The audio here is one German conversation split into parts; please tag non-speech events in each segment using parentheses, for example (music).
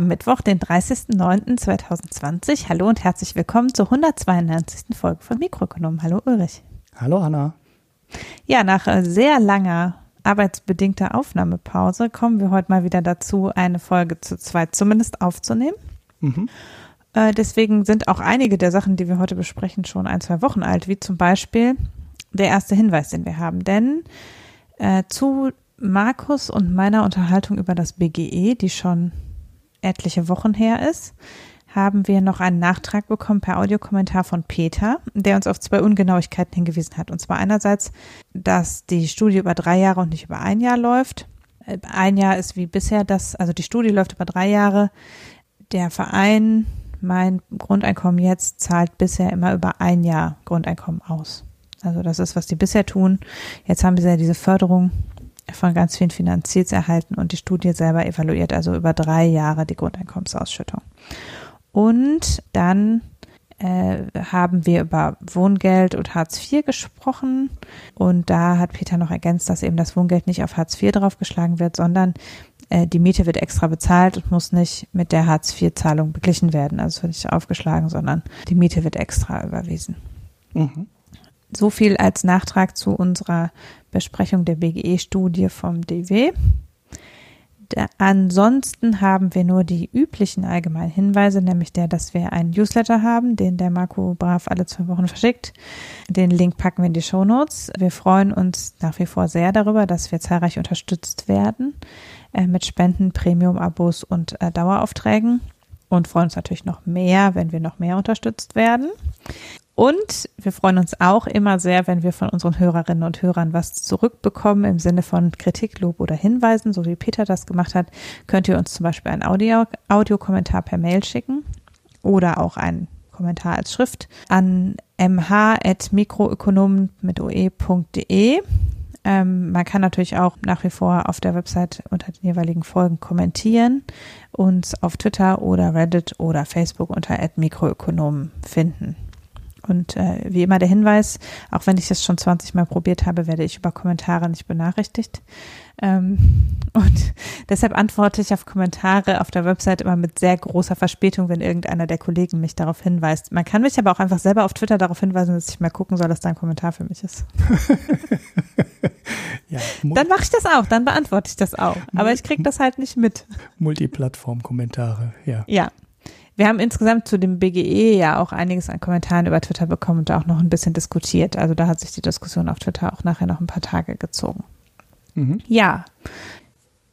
Haben Mittwoch, den 30.09.2020. Hallo und herzlich willkommen zur 192. Folge von Mikroökonom. Hallo Ulrich. Hallo Hanna. Ja, nach äh, sehr langer arbeitsbedingter Aufnahmepause kommen wir heute mal wieder dazu, eine Folge zu zweit zumindest aufzunehmen. Mhm. Äh, deswegen sind auch einige der Sachen, die wir heute besprechen, schon ein, zwei Wochen alt, wie zum Beispiel der erste Hinweis, den wir haben. Denn äh, zu Markus und meiner Unterhaltung über das BGE, die schon etliche Wochen her ist, haben wir noch einen Nachtrag bekommen per Audiokommentar von Peter, der uns auf zwei Ungenauigkeiten hingewiesen hat. Und zwar einerseits, dass die Studie über drei Jahre und nicht über ein Jahr läuft. Ein Jahr ist wie bisher das, also die Studie läuft über drei Jahre. Der Verein, mein Grundeinkommen jetzt, zahlt bisher immer über ein Jahr Grundeinkommen aus. Also das ist, was die bisher tun. Jetzt haben sie ja diese Förderung von ganz vielen finanziert erhalten und die Studie selber evaluiert also über drei Jahre die Grundeinkommensausschüttung. Und dann äh, haben wir über Wohngeld und Hartz IV gesprochen. Und da hat Peter noch ergänzt, dass eben das Wohngeld nicht auf Hartz IV draufgeschlagen wird, sondern äh, die Miete wird extra bezahlt und muss nicht mit der Hartz IV-Zahlung beglichen werden. Also wird nicht aufgeschlagen, sondern die Miete wird extra überwiesen. Mhm. So viel als Nachtrag zu unserer Besprechung der BGE-Studie vom DW. Da, ansonsten haben wir nur die üblichen allgemeinen Hinweise, nämlich der, dass wir einen Newsletter haben, den der Marco Brav alle zwei Wochen verschickt. Den Link packen wir in die Show Notes. Wir freuen uns nach wie vor sehr darüber, dass wir zahlreich unterstützt werden äh, mit Spenden, Premium-Abos und äh, Daueraufträgen und freuen uns natürlich noch mehr, wenn wir noch mehr unterstützt werden. Und wir freuen uns auch immer sehr, wenn wir von unseren Hörerinnen und Hörern was zurückbekommen im Sinne von Kritik, Lob oder Hinweisen, so wie Peter das gemacht hat. Könnt ihr uns zum Beispiel einen Audio, Audiokommentar per Mail schicken oder auch einen Kommentar als Schrift an mh.mikroökonomen mit oe.de. Ähm, man kann natürlich auch nach wie vor auf der Website unter den jeweiligen Folgen kommentieren, uns auf Twitter oder Reddit oder Facebook unter @mikroökonomen finden. Und äh, wie immer der Hinweis, auch wenn ich das schon 20 Mal probiert habe, werde ich über Kommentare nicht benachrichtigt. Ähm, (laughs) und deshalb antworte ich auf Kommentare auf der Website immer mit sehr großer Verspätung, wenn irgendeiner der Kollegen mich darauf hinweist. Man kann mich aber auch einfach selber auf Twitter darauf hinweisen, dass ich mal gucken soll, dass da ein Kommentar für mich ist. (laughs) (laughs) ja, dann mache ich das auch, dann beantworte ich das auch. Aber ich kriege das halt nicht mit. Multiplattform-Kommentare, ja. Ja, wir haben insgesamt zu dem BGE ja auch einiges an Kommentaren über Twitter bekommen und auch noch ein bisschen diskutiert. Also da hat sich die Diskussion auf Twitter auch nachher noch ein paar Tage gezogen. Mhm. Ja.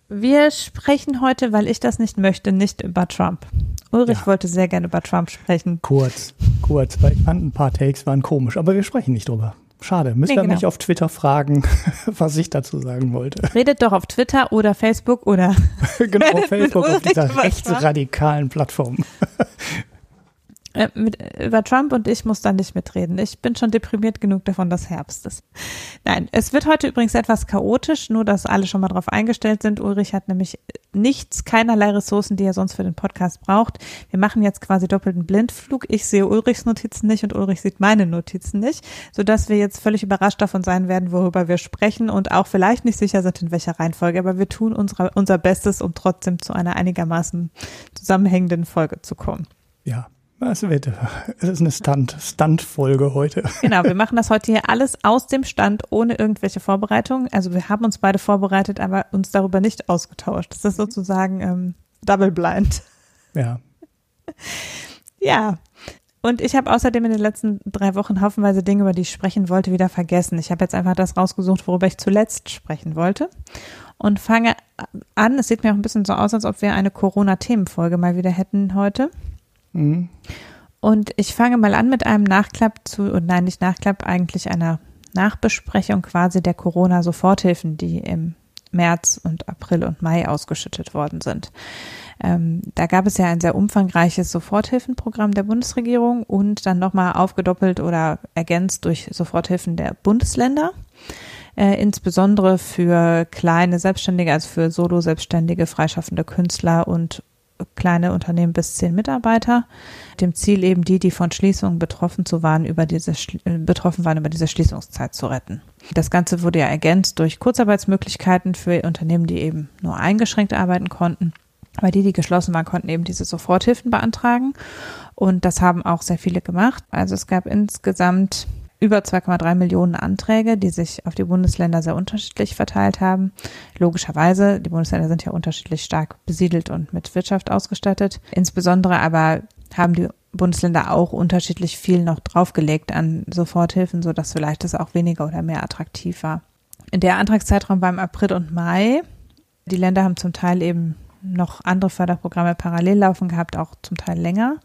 Wir sprechen heute, weil ich das nicht möchte, nicht über Trump. Ulrich ja. wollte sehr gerne über Trump sprechen. Kurz, kurz, weil ich fand ein paar Takes waren komisch, aber wir sprechen nicht drüber. Schade. Müsst ihr genau. mich auf Twitter fragen, (laughs) was ich dazu sagen wollte. Redet doch auf Twitter oder Facebook oder. (laughs) genau, (laughs) Facebook auf dieser rechtsradikalen Plattform. Äh, mit, über Trump und ich muss da nicht mitreden. Ich bin schon deprimiert genug davon, dass Herbst ist. Nein, es wird heute übrigens etwas chaotisch, nur dass alle schon mal drauf eingestellt sind. Ulrich hat nämlich nichts, keinerlei Ressourcen, die er sonst für den Podcast braucht. Wir machen jetzt quasi doppelten Blindflug. Ich sehe Ulrichs Notizen nicht und Ulrich sieht meine Notizen nicht, sodass wir jetzt völlig überrascht davon sein werden, worüber wir sprechen und auch vielleicht nicht sicher sind, in welcher Reihenfolge. Aber wir tun unsere, unser Bestes, um trotzdem zu einer einigermaßen zusammenhängenden Folge zu kommen. Ja, es wird, es ist eine Stunt, Stunt-Folge heute. Genau, wir machen das heute hier alles aus dem Stand, ohne irgendwelche Vorbereitungen. Also wir haben uns beide vorbereitet, aber uns darüber nicht ausgetauscht. Das ist sozusagen ähm, Double Blind. Ja. (laughs) Ja. Und ich habe außerdem in den letzten drei Wochen haufenweise Dinge, über die ich sprechen wollte, wieder vergessen. Ich habe jetzt einfach das rausgesucht, worüber ich zuletzt sprechen wollte. Und fange an, es sieht mir auch ein bisschen so aus, als ob wir eine Corona-Themenfolge mal wieder hätten heute. Mhm. Und ich fange mal an mit einem Nachklapp zu, und nein, nicht Nachklapp, eigentlich einer Nachbesprechung quasi der Corona-Soforthilfen, die im März und April und Mai ausgeschüttet worden sind. Ähm, da gab es ja ein sehr umfangreiches Soforthilfenprogramm der Bundesregierung und dann nochmal aufgedoppelt oder ergänzt durch Soforthilfen der Bundesländer. Äh, insbesondere für kleine Selbstständige, also für Solo-Selbstständige, freischaffende Künstler und kleine Unternehmen bis zehn Mitarbeiter. Dem Ziel eben die, die von Schließungen betroffen zu waren, über diese äh, betroffen waren, über diese Schließungszeit zu retten. Das Ganze wurde ja ergänzt durch Kurzarbeitsmöglichkeiten für Unternehmen, die eben nur eingeschränkt arbeiten konnten. Aber die, die geschlossen waren, konnten eben diese Soforthilfen beantragen. Und das haben auch sehr viele gemacht. Also es gab insgesamt über 2,3 Millionen Anträge, die sich auf die Bundesländer sehr unterschiedlich verteilt haben. Logischerweise, die Bundesländer sind ja unterschiedlich stark besiedelt und mit Wirtschaft ausgestattet. Insbesondere aber haben die Bundesländer auch unterschiedlich viel noch draufgelegt an Soforthilfen, sodass vielleicht das auch weniger oder mehr attraktiv war. Der Antragszeitraum war im April und Mai. Die Länder haben zum Teil eben noch andere Förderprogramme parallel laufen gehabt, auch zum Teil länger.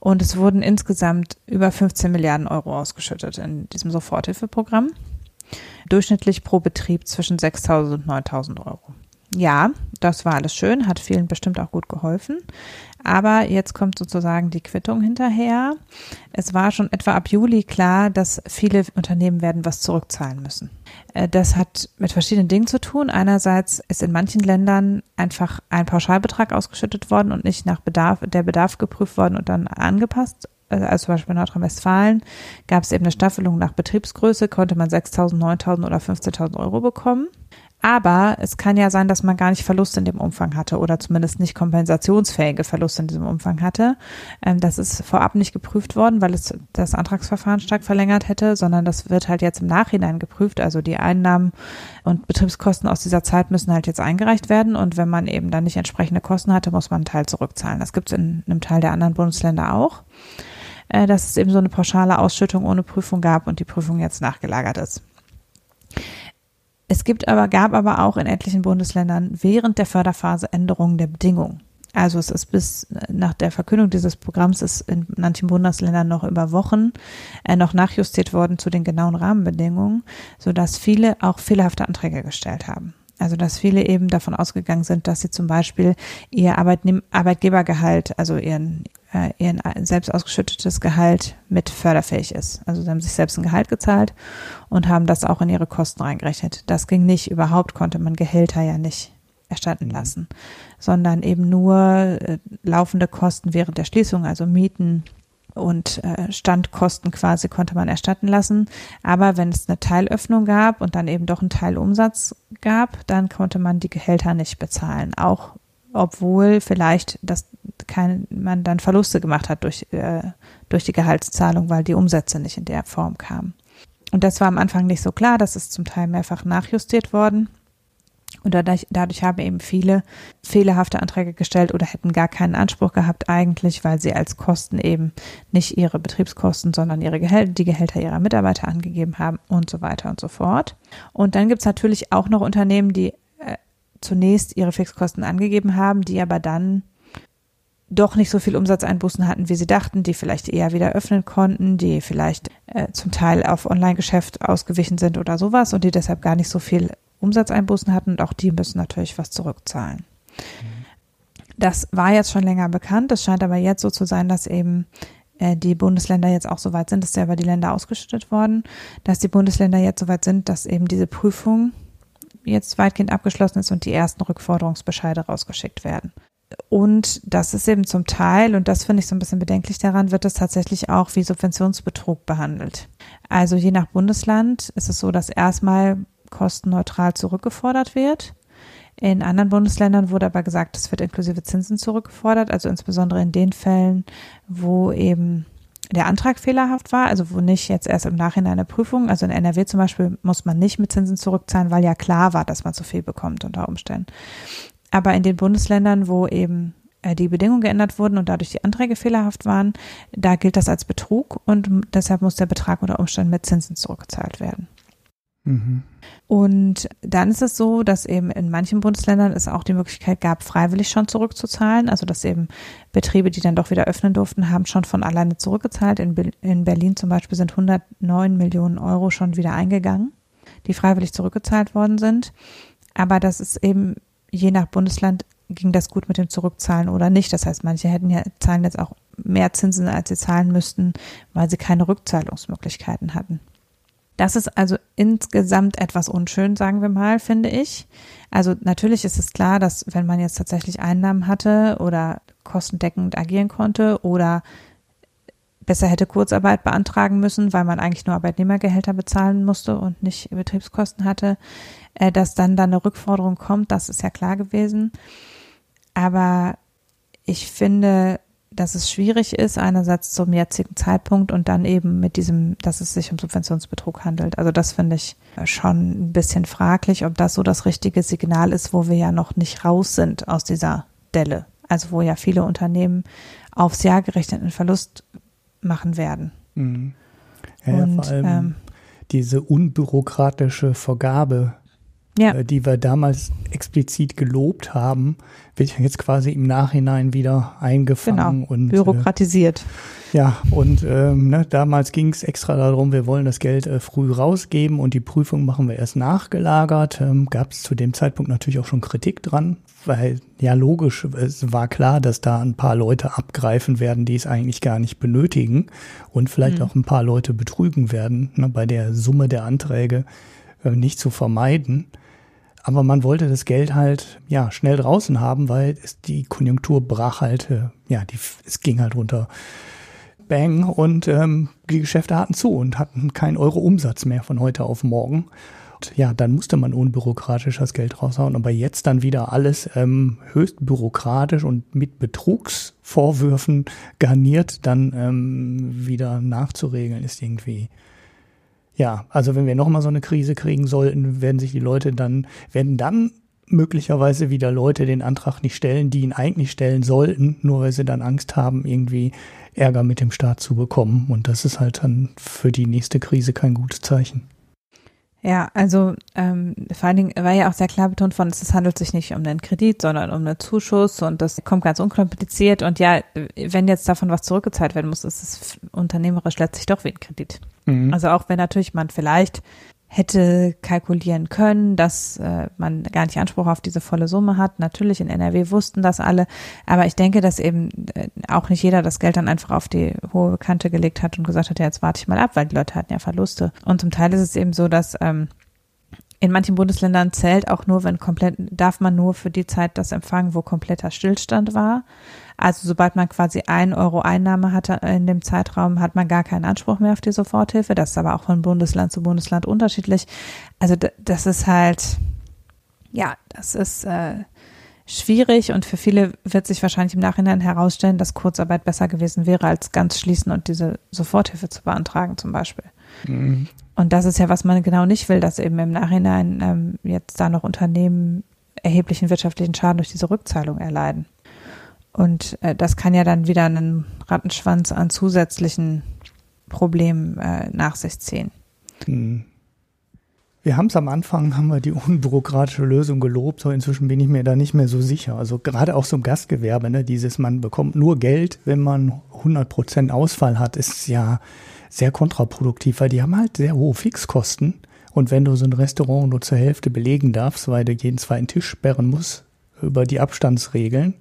Und es wurden insgesamt über 15 Milliarden Euro ausgeschüttet in diesem Soforthilfeprogramm. Durchschnittlich pro Betrieb zwischen 6.000 und 9.000 Euro. Ja, das war alles schön, hat vielen bestimmt auch gut geholfen. Aber jetzt kommt sozusagen die Quittung hinterher. Es war schon etwa ab Juli klar, dass viele Unternehmen werden was zurückzahlen müssen. Äh, das hat mit verschiedenen Dingen zu tun. Einerseits ist in manchen Ländern einfach ein Pauschalbetrag ausgeschüttet worden und nicht nach Bedarf, der Bedarf geprüft worden und dann angepasst äh, also zum Beispiel in Nordrhein-Westfalen, gab es eben eine Staffelung nach Betriebsgröße, konnte man 6.000, 9.000 oder 15.000 Euro bekommen. Aber es kann ja sein, dass man gar nicht Verluste in dem Umfang hatte oder zumindest nicht kompensationsfähige Verluste in diesem Umfang hatte. Ähm, das ist vorab nicht geprüft worden, weil es das Antragsverfahren stark verlängert hätte, sondern das wird halt jetzt im Nachhinein geprüft. Also die Einnahmen und Betriebskosten aus dieser Zeit müssen halt jetzt eingereicht werden. Und wenn man eben dann nicht entsprechende Kosten hatte, muss man einen Teil zurückzahlen. Das gibt es in einem Teil der anderen Bundesländer auch äh, dass es eben so eine pauschale Ausschüttung ohne Prüfung gab und die Prüfung jetzt nachgelagert ist. Es gibt aber, gab aber auch in etlichen Bundesländern während der Förderphase Änderungen der Bedingungen. Also es ist bis nach der Verkündung dieses Programms ist in manchen Bundesländern noch über Wochen äh, noch nachjustiert worden zu den genauen Rahmenbedingungen, sodass viele auch fehlerhafte Anträge gestellt haben. Also dass viele eben davon ausgegangen sind, dass sie zum Beispiel ihr Arbeitgebergehalt, also ihren, äh, ihren selbst ausgeschüttetes Gehalt mit förderfähig ist. Also sie haben sich selbst ein Gehalt gezahlt und haben das auch in ihre Kosten reingerechnet. Das ging nicht. Überhaupt konnte man Gehälter ja nicht erstatten mhm. lassen, sondern eben nur äh, laufende Kosten während der Schließung, also Mieten, und äh, Standkosten quasi konnte man erstatten lassen. Aber wenn es eine Teilöffnung gab und dann eben doch einen Teilumsatz gab, dann konnte man die Gehälter nicht bezahlen. Auch obwohl vielleicht das kein, man dann Verluste gemacht hat durch, äh, durch die Gehaltszahlung, weil die Umsätze nicht in der Form kamen. Und das war am Anfang nicht so klar, das ist zum Teil mehrfach nachjustiert worden. Und dadurch, dadurch haben eben viele fehlerhafte Anträge gestellt oder hätten gar keinen Anspruch gehabt eigentlich, weil sie als Kosten eben nicht ihre Betriebskosten, sondern ihre Gehälter, die Gehälter ihrer Mitarbeiter angegeben haben und so weiter und so fort. Und dann gibt es natürlich auch noch Unternehmen, die zunächst ihre Fixkosten angegeben haben, die aber dann doch nicht so viel Umsatzeinbußen hatten, wie sie dachten, die vielleicht eher wieder öffnen konnten, die vielleicht äh, zum Teil auf Online-Geschäft ausgewichen sind oder sowas und die deshalb gar nicht so viel Umsatzeinbußen hatten und auch die müssen natürlich was zurückzahlen. Das war jetzt schon länger bekannt. Es scheint aber jetzt so zu sein, dass eben äh, die Bundesländer jetzt auch so weit sind, das ist ja über die Länder ausgeschüttet worden, dass die Bundesländer jetzt so weit sind, dass eben diese Prüfung jetzt weitgehend abgeschlossen ist und die ersten Rückforderungsbescheide rausgeschickt werden. Und das ist eben zum Teil, und das finde ich so ein bisschen bedenklich daran, wird es tatsächlich auch wie Subventionsbetrug behandelt. Also je nach Bundesland ist es so, dass erstmal kostenneutral zurückgefordert wird. In anderen Bundesländern wurde aber gesagt, es wird inklusive Zinsen zurückgefordert, also insbesondere in den Fällen, wo eben der Antrag fehlerhaft war, also wo nicht jetzt erst im Nachhinein eine Prüfung, also in NRW zum Beispiel muss man nicht mit Zinsen zurückzahlen, weil ja klar war, dass man zu viel bekommt unter Umständen. Aber in den Bundesländern, wo eben äh, die Bedingungen geändert wurden und dadurch die Anträge fehlerhaft waren, da gilt das als Betrug und deshalb muss der Betrag unter Umständen mit Zinsen zurückgezahlt werden. Und dann ist es so, dass eben in manchen Bundesländern es auch die Möglichkeit gab, freiwillig schon zurückzuzahlen. Also dass eben Betriebe, die dann doch wieder öffnen durften, haben schon von alleine zurückgezahlt. In, in Berlin zum Beispiel sind 109 Millionen Euro schon wieder eingegangen, die freiwillig zurückgezahlt worden sind. Aber das ist eben je nach Bundesland ging das gut mit dem Zurückzahlen oder nicht. Das heißt, manche hätten ja zahlen jetzt auch mehr Zinsen, als sie zahlen müssten, weil sie keine Rückzahlungsmöglichkeiten hatten. Das ist also insgesamt etwas unschön, sagen wir mal, finde ich. Also natürlich ist es klar, dass wenn man jetzt tatsächlich Einnahmen hatte oder kostendeckend agieren konnte oder besser hätte Kurzarbeit beantragen müssen, weil man eigentlich nur Arbeitnehmergehälter bezahlen musste und nicht Betriebskosten hatte, äh, dass dann da eine Rückforderung kommt, das ist ja klar gewesen. Aber ich finde, dass es schwierig ist, einerseits zum jetzigen Zeitpunkt und dann eben mit diesem, dass es sich um Subventionsbetrug handelt. Also das finde ich schon ein bisschen fraglich, ob das so das richtige Signal ist, wo wir ja noch nicht raus sind aus dieser Delle. Also wo ja viele Unternehmen aufs Jahr gerechneten Verlust machen werden. Mhm. Ja, und, vor allem ähm, diese unbürokratische Vergabe ja. Äh, die wir damals explizit gelobt haben, wird jetzt quasi im Nachhinein wieder eingefangen genau, und äh, bürokratisiert. Äh, ja, und ähm, ne, damals ging es extra darum, wir wollen das Geld äh, früh rausgeben und die Prüfung machen wir erst nachgelagert. Ähm, Gab es zu dem Zeitpunkt natürlich auch schon Kritik dran, weil ja logisch, es war klar, dass da ein paar Leute abgreifen werden, die es eigentlich gar nicht benötigen und vielleicht mhm. auch ein paar Leute betrügen werden, ne, bei der Summe der Anträge äh, nicht zu vermeiden. Aber man wollte das Geld halt ja schnell draußen haben, weil es, die Konjunktur brach halt, äh, ja, die, es ging halt runter. Bang und ähm, die Geschäfte hatten zu und hatten keinen Euro Umsatz mehr von heute auf morgen. Und ja, dann musste man unbürokratisch das Geld raushauen. Aber jetzt dann wieder alles ähm, höchst bürokratisch und mit Betrugsvorwürfen garniert dann ähm, wieder nachzuregeln, ist irgendwie ja, also wenn wir nochmal so eine Krise kriegen sollten, werden sich die Leute dann, werden dann möglicherweise wieder Leute den Antrag nicht stellen, die ihn eigentlich stellen sollten, nur weil sie dann Angst haben, irgendwie Ärger mit dem Staat zu bekommen. Und das ist halt dann für die nächste Krise kein gutes Zeichen. Ja, also ähm, vor allen Dingen war ja auch sehr klar betont von, es handelt sich nicht um einen Kredit, sondern um einen Zuschuss und das kommt ganz unkompliziert und ja, wenn jetzt davon was zurückgezahlt werden muss, ist es unternehmerisch letztlich doch wie ein Kredit. Mhm. Also auch wenn natürlich man vielleicht hätte kalkulieren können, dass äh, man gar nicht Anspruch auf diese volle Summe hat. Natürlich in NRW wussten das alle, aber ich denke, dass eben äh, auch nicht jeder das Geld dann einfach auf die hohe Kante gelegt hat und gesagt hat, ja, jetzt warte ich mal ab, weil die Leute hatten ja Verluste. Und zum Teil ist es eben so, dass ähm, in manchen Bundesländern zählt auch nur, wenn komplett, darf man nur für die Zeit das empfangen, wo kompletter Stillstand war. Also sobald man quasi ein Euro Einnahme hatte in dem Zeitraum, hat man gar keinen Anspruch mehr auf die Soforthilfe. Das ist aber auch von Bundesland zu Bundesland unterschiedlich. Also das ist halt, ja, das ist äh, schwierig und für viele wird sich wahrscheinlich im Nachhinein herausstellen, dass Kurzarbeit besser gewesen wäre, als ganz schließen und diese Soforthilfe zu beantragen zum Beispiel. Mhm. Und das ist ja, was man genau nicht will, dass eben im Nachhinein ähm, jetzt da noch Unternehmen erheblichen wirtschaftlichen Schaden durch diese Rückzahlung erleiden. Und äh, das kann ja dann wieder einen Rattenschwanz an zusätzlichen Problemen äh, nach sich ziehen. Hm. Wir haben es am Anfang, (laughs) haben wir die unbürokratische Lösung gelobt, so inzwischen bin ich mir da nicht mehr so sicher. Also gerade auch so im Gastgewerbe, ne, dieses, man bekommt nur Geld, wenn man 100 Prozent Ausfall hat, ist ja sehr kontraproduktiv, weil die haben halt sehr hohe Fixkosten. Und wenn du so ein Restaurant nur zur Hälfte belegen darfst, weil du jeden zweiten Tisch sperren musst über die Abstandsregeln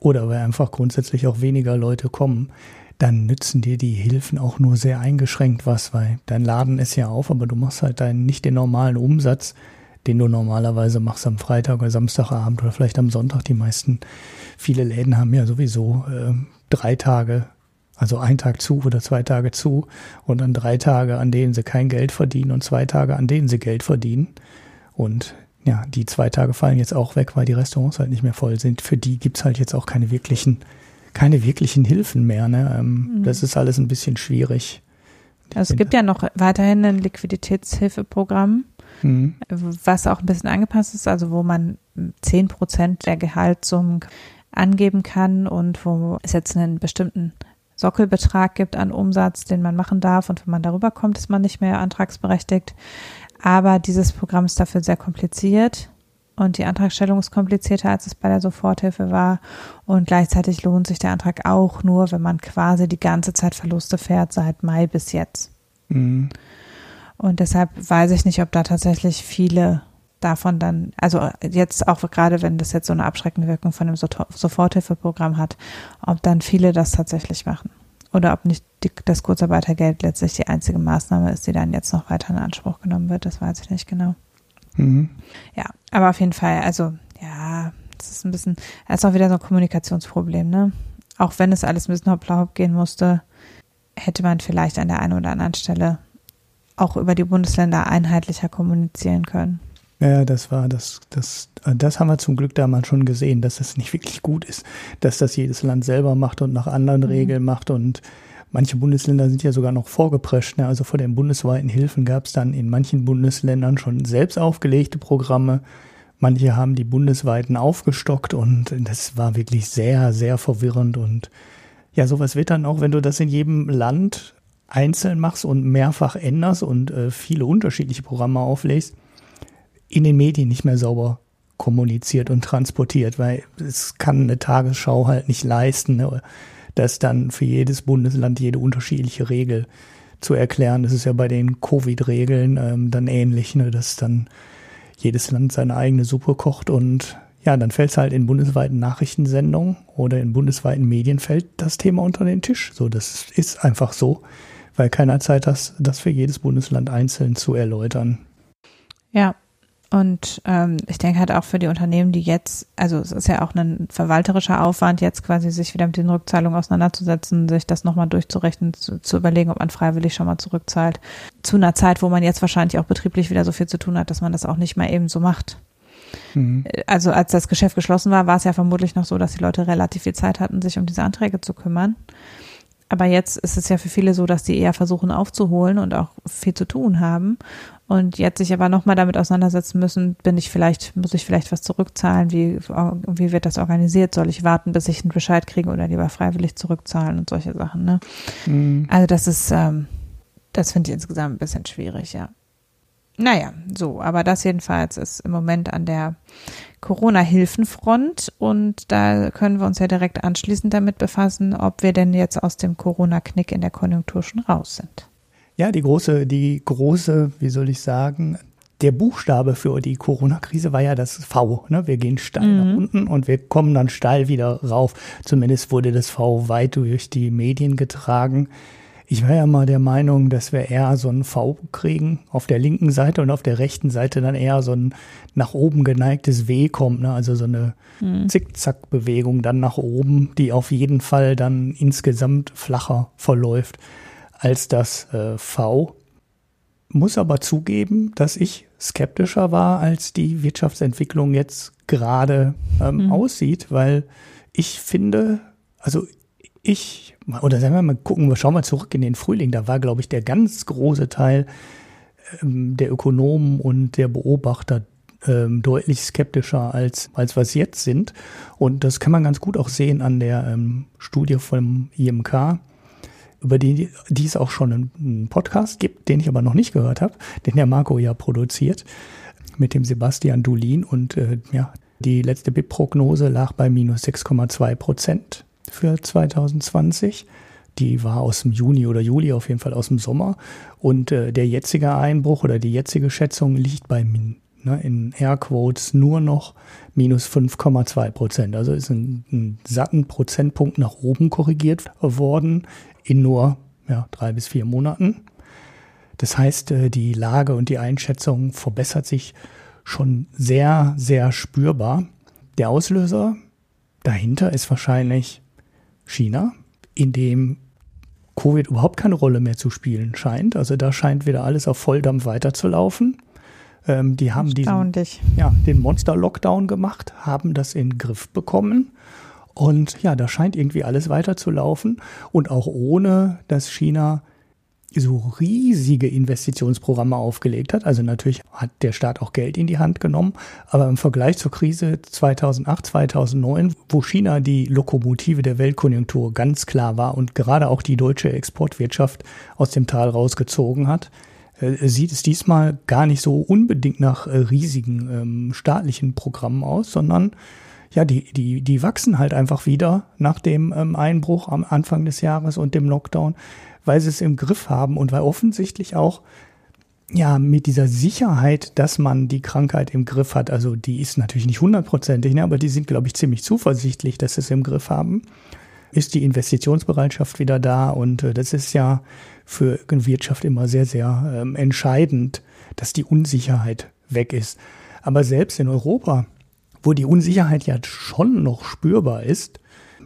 oder weil einfach grundsätzlich auch weniger Leute kommen, dann nützen dir die Hilfen auch nur sehr eingeschränkt was, weil dein Laden ist ja auf, aber du machst halt deinen nicht den normalen Umsatz, den du normalerweise machst am Freitag oder Samstagabend oder vielleicht am Sonntag. Die meisten, viele Läden haben ja sowieso äh, drei Tage also ein Tag zu oder zwei Tage zu und dann drei Tage, an denen sie kein Geld verdienen und zwei Tage, an denen sie Geld verdienen. Und ja, die zwei Tage fallen jetzt auch weg, weil die Restaurants halt nicht mehr voll sind. Für die gibt's halt jetzt auch keine wirklichen, keine wirklichen Hilfen mehr. Ne? Ähm, mhm. Das ist alles ein bisschen schwierig. Also es gibt ja noch weiterhin ein Liquiditätshilfeprogramm, mhm. was auch ein bisschen angepasst ist, also wo man zehn Prozent der Gehaltssummen angeben kann und wo es jetzt einen bestimmten Sockelbetrag gibt an Umsatz, den man machen darf. Und wenn man darüber kommt, ist man nicht mehr antragsberechtigt. Aber dieses Programm ist dafür sehr kompliziert und die Antragstellung ist komplizierter, als es bei der Soforthilfe war. Und gleichzeitig lohnt sich der Antrag auch nur, wenn man quasi die ganze Zeit Verluste fährt, seit Mai bis jetzt. Mhm. Und deshalb weiß ich nicht, ob da tatsächlich viele davon dann, also jetzt auch gerade, wenn das jetzt so eine abschreckende Wirkung von dem Soforthilfeprogramm hat, ob dann viele das tatsächlich machen. Oder ob nicht die, das Kurzarbeitergeld letztlich die einzige Maßnahme ist, die dann jetzt noch weiter in Anspruch genommen wird, das weiß ich nicht genau. Mhm. Ja, aber auf jeden Fall, also ja, das ist ein bisschen, das ist auch wieder so ein Kommunikationsproblem, ne? Auch wenn es alles ein bisschen hopp gehen musste, hätte man vielleicht an der einen oder anderen Stelle auch über die Bundesländer einheitlicher kommunizieren können. Ja, das war das, das, das haben wir zum Glück damals schon gesehen, dass das nicht wirklich gut ist, dass das jedes Land selber macht und nach anderen mhm. Regeln macht und manche Bundesländer sind ja sogar noch vorgeprescht. Ne? Also vor den bundesweiten Hilfen gab es dann in manchen Bundesländern schon selbst aufgelegte Programme. Manche haben die bundesweiten aufgestockt und das war wirklich sehr, sehr verwirrend und ja, sowas wird dann auch, wenn du das in jedem Land einzeln machst und mehrfach änderst und äh, viele unterschiedliche Programme auflegst, in den Medien nicht mehr sauber kommuniziert und transportiert, weil es kann eine Tagesschau halt nicht leisten, ne, dass dann für jedes Bundesland jede unterschiedliche Regel zu erklären. Das ist ja bei den Covid-Regeln ähm, dann ähnlich, ne, dass dann jedes Land seine eigene Suppe kocht und ja, dann fällt es halt in bundesweiten Nachrichtensendungen oder in bundesweiten Medien fällt das Thema unter den Tisch. So, das ist einfach so, weil keiner Zeit hat, das für jedes Bundesland einzeln zu erläutern. Ja, und ähm, ich denke halt auch für die Unternehmen, die jetzt, also es ist ja auch ein verwalterischer Aufwand, jetzt quasi sich wieder mit den Rückzahlungen auseinanderzusetzen, sich das nochmal durchzurechnen, zu, zu überlegen, ob man freiwillig schon mal zurückzahlt. Zu einer Zeit, wo man jetzt wahrscheinlich auch betrieblich wieder so viel zu tun hat, dass man das auch nicht mehr eben so macht. Mhm. Also als das Geschäft geschlossen war, war es ja vermutlich noch so, dass die Leute relativ viel Zeit hatten, sich um diese Anträge zu kümmern. Aber jetzt ist es ja für viele so, dass die eher versuchen aufzuholen und auch viel zu tun haben und jetzt sich aber nochmal damit auseinandersetzen müssen, bin ich vielleicht, muss ich vielleicht was zurückzahlen, wie, wie wird das organisiert, soll ich warten, bis ich einen Bescheid kriege oder lieber freiwillig zurückzahlen und solche Sachen, ne? Mhm. Also das ist, ähm, das finde ich insgesamt ein bisschen schwierig, ja. Naja, so, aber das jedenfalls ist im Moment an der Corona-Hilfenfront und da können wir uns ja direkt anschließend damit befassen, ob wir denn jetzt aus dem Corona-Knick in der Konjunktur schon raus sind. Ja, die große, die große, wie soll ich sagen, der Buchstabe für die Corona-Krise war ja das V. Ne? Wir gehen steil mhm. nach unten und wir kommen dann steil wieder rauf. Zumindest wurde das V weit durch die Medien getragen. Ich war ja mal der Meinung, dass wir eher so ein V kriegen auf der linken Seite und auf der rechten Seite dann eher so ein nach oben geneigtes W kommt. Ne? Also so eine mhm. Zickzack-Bewegung dann nach oben, die auf jeden Fall dann insgesamt flacher verläuft als das äh, V. Muss aber zugeben, dass ich skeptischer war, als die Wirtschaftsentwicklung jetzt gerade ähm, mhm. aussieht, weil ich finde, also ich, oder sagen wir mal, gucken wir, schauen wir zurück in den Frühling, da war, glaube ich, der ganz große Teil ähm, der Ökonomen und der Beobachter ähm, deutlich skeptischer als, als was jetzt sind. Und das kann man ganz gut auch sehen an der ähm, Studie vom IMK, über die, die es auch schon einen Podcast gibt, den ich aber noch nicht gehört habe, den der Marco ja produziert, mit dem Sebastian Dulin. Und äh, ja, die letzte BIP-Prognose lag bei minus 6,2 Prozent für 2020. Die war aus dem Juni oder Juli, auf jeden Fall aus dem Sommer. Und äh, der jetzige Einbruch oder die jetzige Schätzung liegt bei ne, in Airquotes nur noch minus 5,2 Prozent. Also ist ein, ein satten Prozentpunkt nach oben korrigiert worden in nur ja, drei bis vier Monaten. Das heißt, äh, die Lage und die Einschätzung verbessert sich schon sehr, sehr spürbar. Der Auslöser dahinter ist wahrscheinlich China, in dem Covid überhaupt keine Rolle mehr zu spielen scheint. Also da scheint wieder alles auf Volldampf weiterzulaufen. Ähm, die haben diesen, ja, den Monster-Lockdown gemacht, haben das in den Griff bekommen und ja, da scheint irgendwie alles weiter zu laufen und auch ohne, dass China so riesige Investitionsprogramme aufgelegt hat. Also natürlich hat der Staat auch Geld in die Hand genommen, aber im Vergleich zur Krise 2008, 2009, wo China die Lokomotive der Weltkonjunktur ganz klar war und gerade auch die deutsche Exportwirtschaft aus dem Tal rausgezogen hat, äh, sieht es diesmal gar nicht so unbedingt nach äh, riesigen ähm, staatlichen Programmen aus, sondern ja, die, die, die wachsen halt einfach wieder nach dem ähm, Einbruch am Anfang des Jahres und dem Lockdown, weil sie es im Griff haben und weil offensichtlich auch ja, mit dieser Sicherheit, dass man die Krankheit im Griff hat, also die ist natürlich nicht hundertprozentig, ne, aber die sind, glaube ich, ziemlich zuversichtlich, dass sie es im Griff haben, ist die Investitionsbereitschaft wieder da und äh, das ist ja für eine Wirtschaft immer sehr, sehr ähm, entscheidend, dass die Unsicherheit weg ist. Aber selbst in Europa wo die Unsicherheit ja schon noch spürbar ist,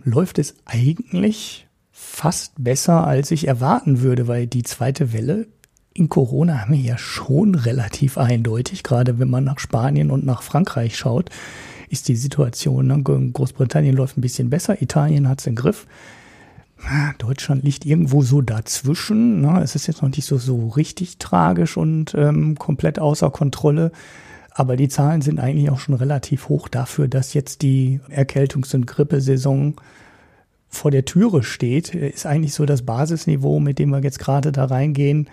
läuft es eigentlich fast besser, als ich erwarten würde, weil die zweite Welle in Corona haben wir ja schon relativ eindeutig, gerade wenn man nach Spanien und nach Frankreich schaut, ist die Situation. Ne? Großbritannien läuft ein bisschen besser, Italien hat es im Griff. Deutschland liegt irgendwo so dazwischen. Ne? Es ist jetzt noch nicht so, so richtig tragisch und ähm, komplett außer Kontrolle. Aber die Zahlen sind eigentlich auch schon relativ hoch dafür, dass jetzt die Erkältungs- und Grippesaison vor der Türe steht. Ist eigentlich so das Basisniveau, mit dem wir jetzt gerade da reingehen,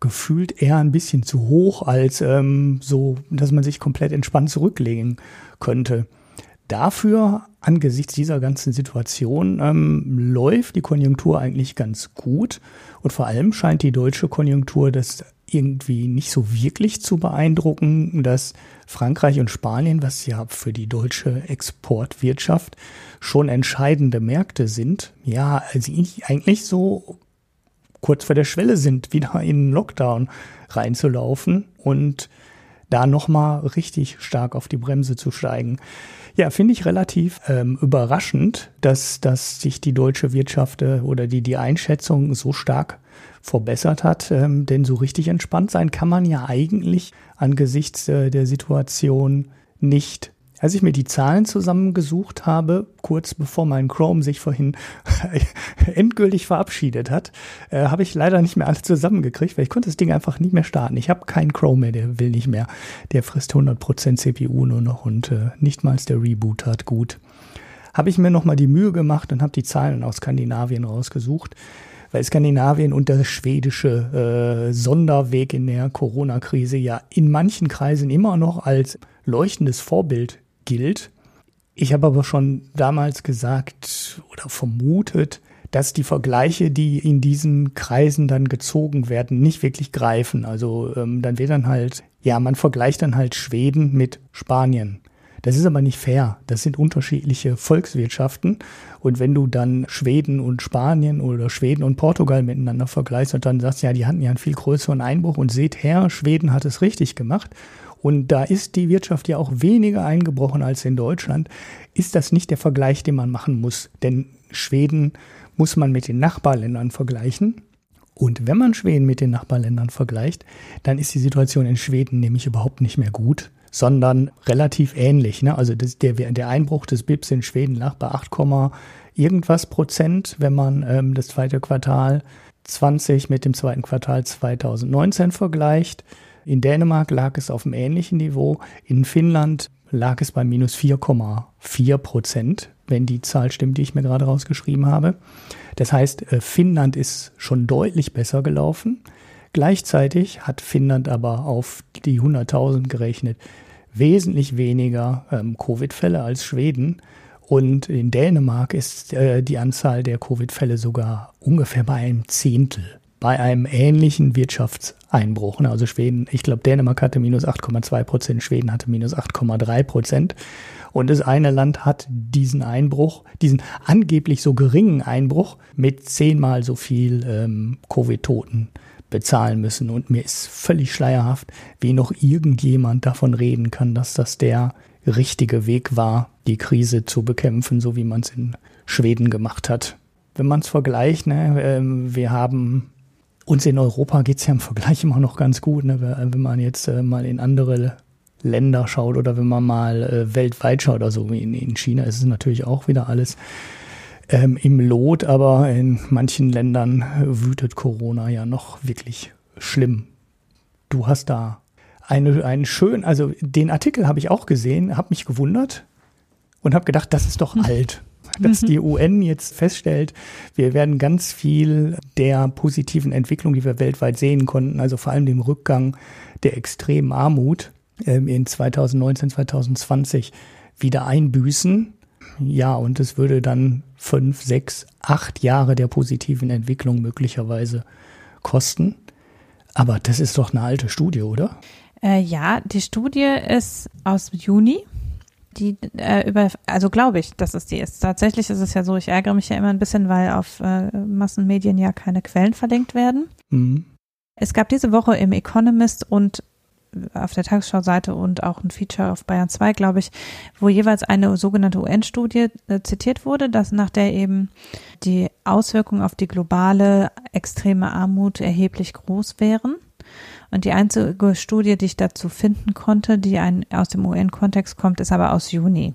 gefühlt eher ein bisschen zu hoch, als ähm, so, dass man sich komplett entspannt zurücklegen könnte. Dafür, angesichts dieser ganzen Situation, ähm, läuft die Konjunktur eigentlich ganz gut. Und vor allem scheint die deutsche Konjunktur das irgendwie nicht so wirklich zu beeindrucken, dass Frankreich und Spanien, was ja für die deutsche Exportwirtschaft schon entscheidende Märkte sind, ja, also eigentlich so kurz vor der Schwelle sind, wieder in Lockdown reinzulaufen und da nochmal richtig stark auf die Bremse zu steigen. Ja, finde ich relativ ähm, überraschend, dass, dass sich die deutsche Wirtschaft äh, oder die, die Einschätzung so stark verbessert hat. Ähm, denn so richtig entspannt sein kann man ja eigentlich angesichts äh, der Situation nicht. Als ich mir die Zahlen zusammengesucht habe, kurz bevor mein Chrome sich vorhin (laughs) endgültig verabschiedet hat, äh, habe ich leider nicht mehr alle zusammengekriegt, weil ich konnte das Ding einfach nicht mehr starten. Ich habe keinen Chrome mehr, der will nicht mehr. Der frisst 100% CPU nur noch und äh, nicht mal der Reboot hat gut. Habe ich mir nochmal die Mühe gemacht und habe die Zahlen aus Skandinavien rausgesucht weil Skandinavien und der schwedische äh, Sonderweg in der Corona-Krise ja in manchen Kreisen immer noch als leuchtendes Vorbild gilt. Ich habe aber schon damals gesagt oder vermutet, dass die Vergleiche, die in diesen Kreisen dann gezogen werden, nicht wirklich greifen. Also ähm, dann wird dann halt, ja, man vergleicht dann halt Schweden mit Spanien. Das ist aber nicht fair. Das sind unterschiedliche Volkswirtschaften. Und wenn du dann Schweden und Spanien oder Schweden und Portugal miteinander vergleichst und dann sagst, ja, die hatten ja einen viel größeren Einbruch und seht her, Schweden hat es richtig gemacht. Und da ist die Wirtschaft ja auch weniger eingebrochen als in Deutschland. Ist das nicht der Vergleich, den man machen muss? Denn Schweden muss man mit den Nachbarländern vergleichen. Und wenn man Schweden mit den Nachbarländern vergleicht, dann ist die Situation in Schweden nämlich überhaupt nicht mehr gut sondern relativ ähnlich. Ne? Also das, der, der Einbruch des BIPs in Schweden lag bei 8, irgendwas Prozent, wenn man ähm, das zweite Quartal 20 mit dem zweiten Quartal 2019 vergleicht. In Dänemark lag es auf einem ähnlichen Niveau. In Finnland lag es bei minus 4,4 Prozent, wenn die Zahl stimmt, die ich mir gerade rausgeschrieben habe. Das heißt, äh, Finnland ist schon deutlich besser gelaufen. Gleichzeitig hat Finnland aber auf die 100.000 gerechnet wesentlich weniger ähm, Covid-Fälle als Schweden. Und in Dänemark ist äh, die Anzahl der Covid-Fälle sogar ungefähr bei einem Zehntel. Bei einem ähnlichen Wirtschaftseinbruch. Ne? Also Schweden, ich glaube, Dänemark hatte minus 8,2 Prozent, Schweden hatte minus 8,3 Prozent. Und das eine Land hat diesen Einbruch, diesen angeblich so geringen Einbruch mit zehnmal so viel ähm, Covid-Toten bezahlen müssen. Und mir ist völlig schleierhaft, wie noch irgendjemand davon reden kann, dass das der richtige Weg war, die Krise zu bekämpfen, so wie man es in Schweden gemacht hat. Wenn man es vergleicht, ne, äh, wir haben uns in Europa geht es ja im Vergleich immer noch ganz gut, ne, wenn man jetzt äh, mal in andere Länder schaut oder wenn man mal äh, weltweit schaut, also in, in China ist es natürlich auch wieder alles ähm, im Lot, aber in manchen Ländern wütet Corona ja noch wirklich schlimm. Du hast da eine, einen schönen, also den Artikel habe ich auch gesehen, habe mich gewundert und habe gedacht, das ist doch mhm. alt. Dass die UN jetzt feststellt, wir werden ganz viel der positiven Entwicklung, die wir weltweit sehen konnten, also vor allem dem Rückgang der extremen Armut ähm, in 2019, 2020 wieder einbüßen. Ja, und es würde dann fünf, sechs, acht Jahre der positiven Entwicklung möglicherweise kosten. Aber das ist doch eine alte Studie, oder? Äh, ja, die Studie ist aus Juni. Die äh, über, also glaube ich, dass es die ist. Tatsächlich ist es ja so, ich ärgere mich ja immer ein bisschen, weil auf äh, Massenmedien ja keine Quellen verlinkt werden. Mhm. Es gab diese Woche im Economist und auf der Tagesschau-Seite und auch ein Feature auf Bayern 2, glaube ich, wo jeweils eine sogenannte UN-Studie äh, zitiert wurde, dass nach der eben die Auswirkungen auf die globale extreme Armut erheblich groß wären. Und die einzige Studie, die ich dazu finden konnte, die ein, aus dem UN-Kontext kommt, ist aber aus Juni.